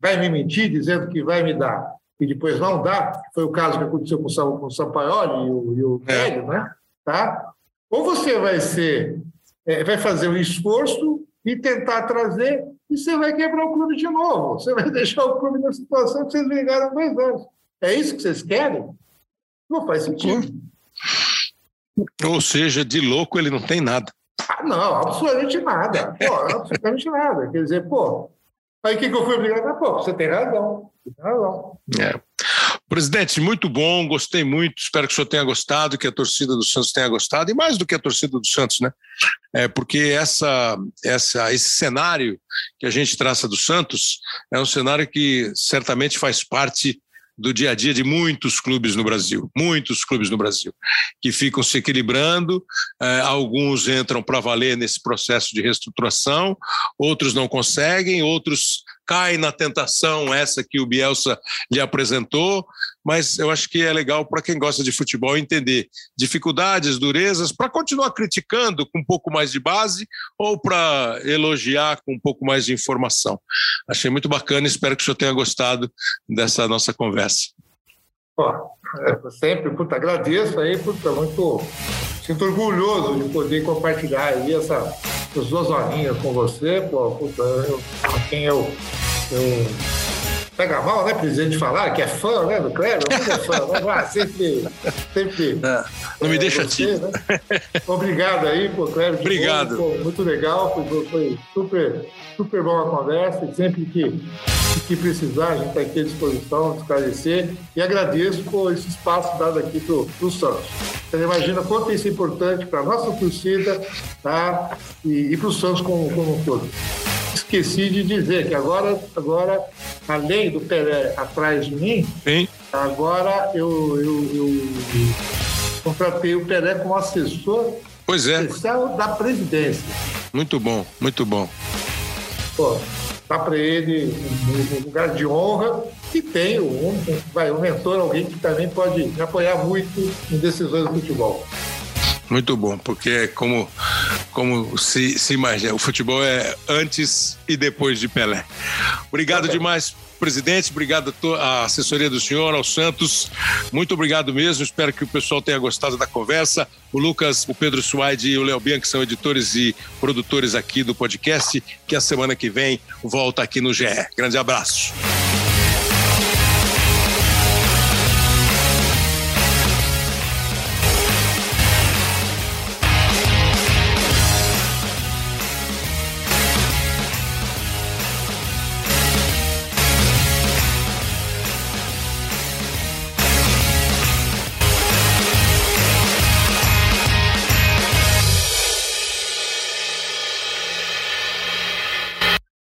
vai me mentir dizendo que vai me dar e depois não dá, foi o caso que aconteceu com o, Sampaoli e o, e o é. né? tá? Ou você vai ser, é, vai fazer um esforço e tentar trazer, e você vai quebrar o clube de novo. Você vai deixar o clube na situação que vocês ligaram dois anos. É isso que vocês querem? Não faz sentido. Ou seja, de louco ele não tem nada. Ah, não, absolutamente nada. Pô, absolutamente nada. Quer dizer, pô, aí o que, que eu fui obrigado a pô, você tem razão. Tem razão. É. Presidente, muito bom, gostei muito, espero que o senhor tenha gostado, que a torcida do Santos tenha gostado, e mais do que a torcida do Santos, né? É porque essa, essa, esse cenário que a gente traça do Santos é um cenário que certamente faz parte do dia a dia de muitos clubes no Brasil, muitos clubes no Brasil, que ficam se equilibrando, eh, alguns entram para valer nesse processo de reestruturação, outros não conseguem, outros caem na tentação essa que o Bielsa lhe apresentou, mas eu acho que é legal para quem gosta de futebol entender dificuldades, durezas, para continuar criticando com um pouco mais de base ou para elogiar com um pouco mais de informação. Achei muito bacana, espero que o senhor tenha gostado dessa nossa conversa. Pô, é, sempre, puta, agradeço aí, puta, muito, sinto orgulhoso de poder compartilhar aí essa, essas duas horinhas com você, pô, puta, eu, quem eu, eu pega mal, né, presidente, falar que é fã, né, do Kleber, muito é fã, mas ah, sempre, sempre. É, não me é, deixa você, né? Obrigado aí, pô, Kleber. Obrigado. Novo, pô, muito legal, foi, foi, super, super boa a conversa e sempre que, que precisar, a gente está aqui à disposição, esclarecer e agradeço por esse espaço dado aqui para o Santos. Você imagina quanto isso é importante para a nossa torcida tá? e, e para o Santos como, como um todo esqueci de dizer que agora, agora além do Pelé atrás de mim, Sim. agora eu, eu, eu contratei o Pelé como assessor pois é. especial da presidência. Muito bom, muito bom. Pô, dá para ele um lugar de honra e tem um, vai, um mentor, alguém que também pode me apoiar muito em decisões do futebol. Muito bom, porque é como, como se, se imagina, o futebol é antes e depois de Pelé. Obrigado demais, presidente, obrigado à assessoria do senhor, ao Santos. Muito obrigado mesmo, espero que o pessoal tenha gostado da conversa. O Lucas, o Pedro Suaide e o Léo Bianchi são editores e produtores aqui do podcast, que a semana que vem volta aqui no GE. Grande abraço.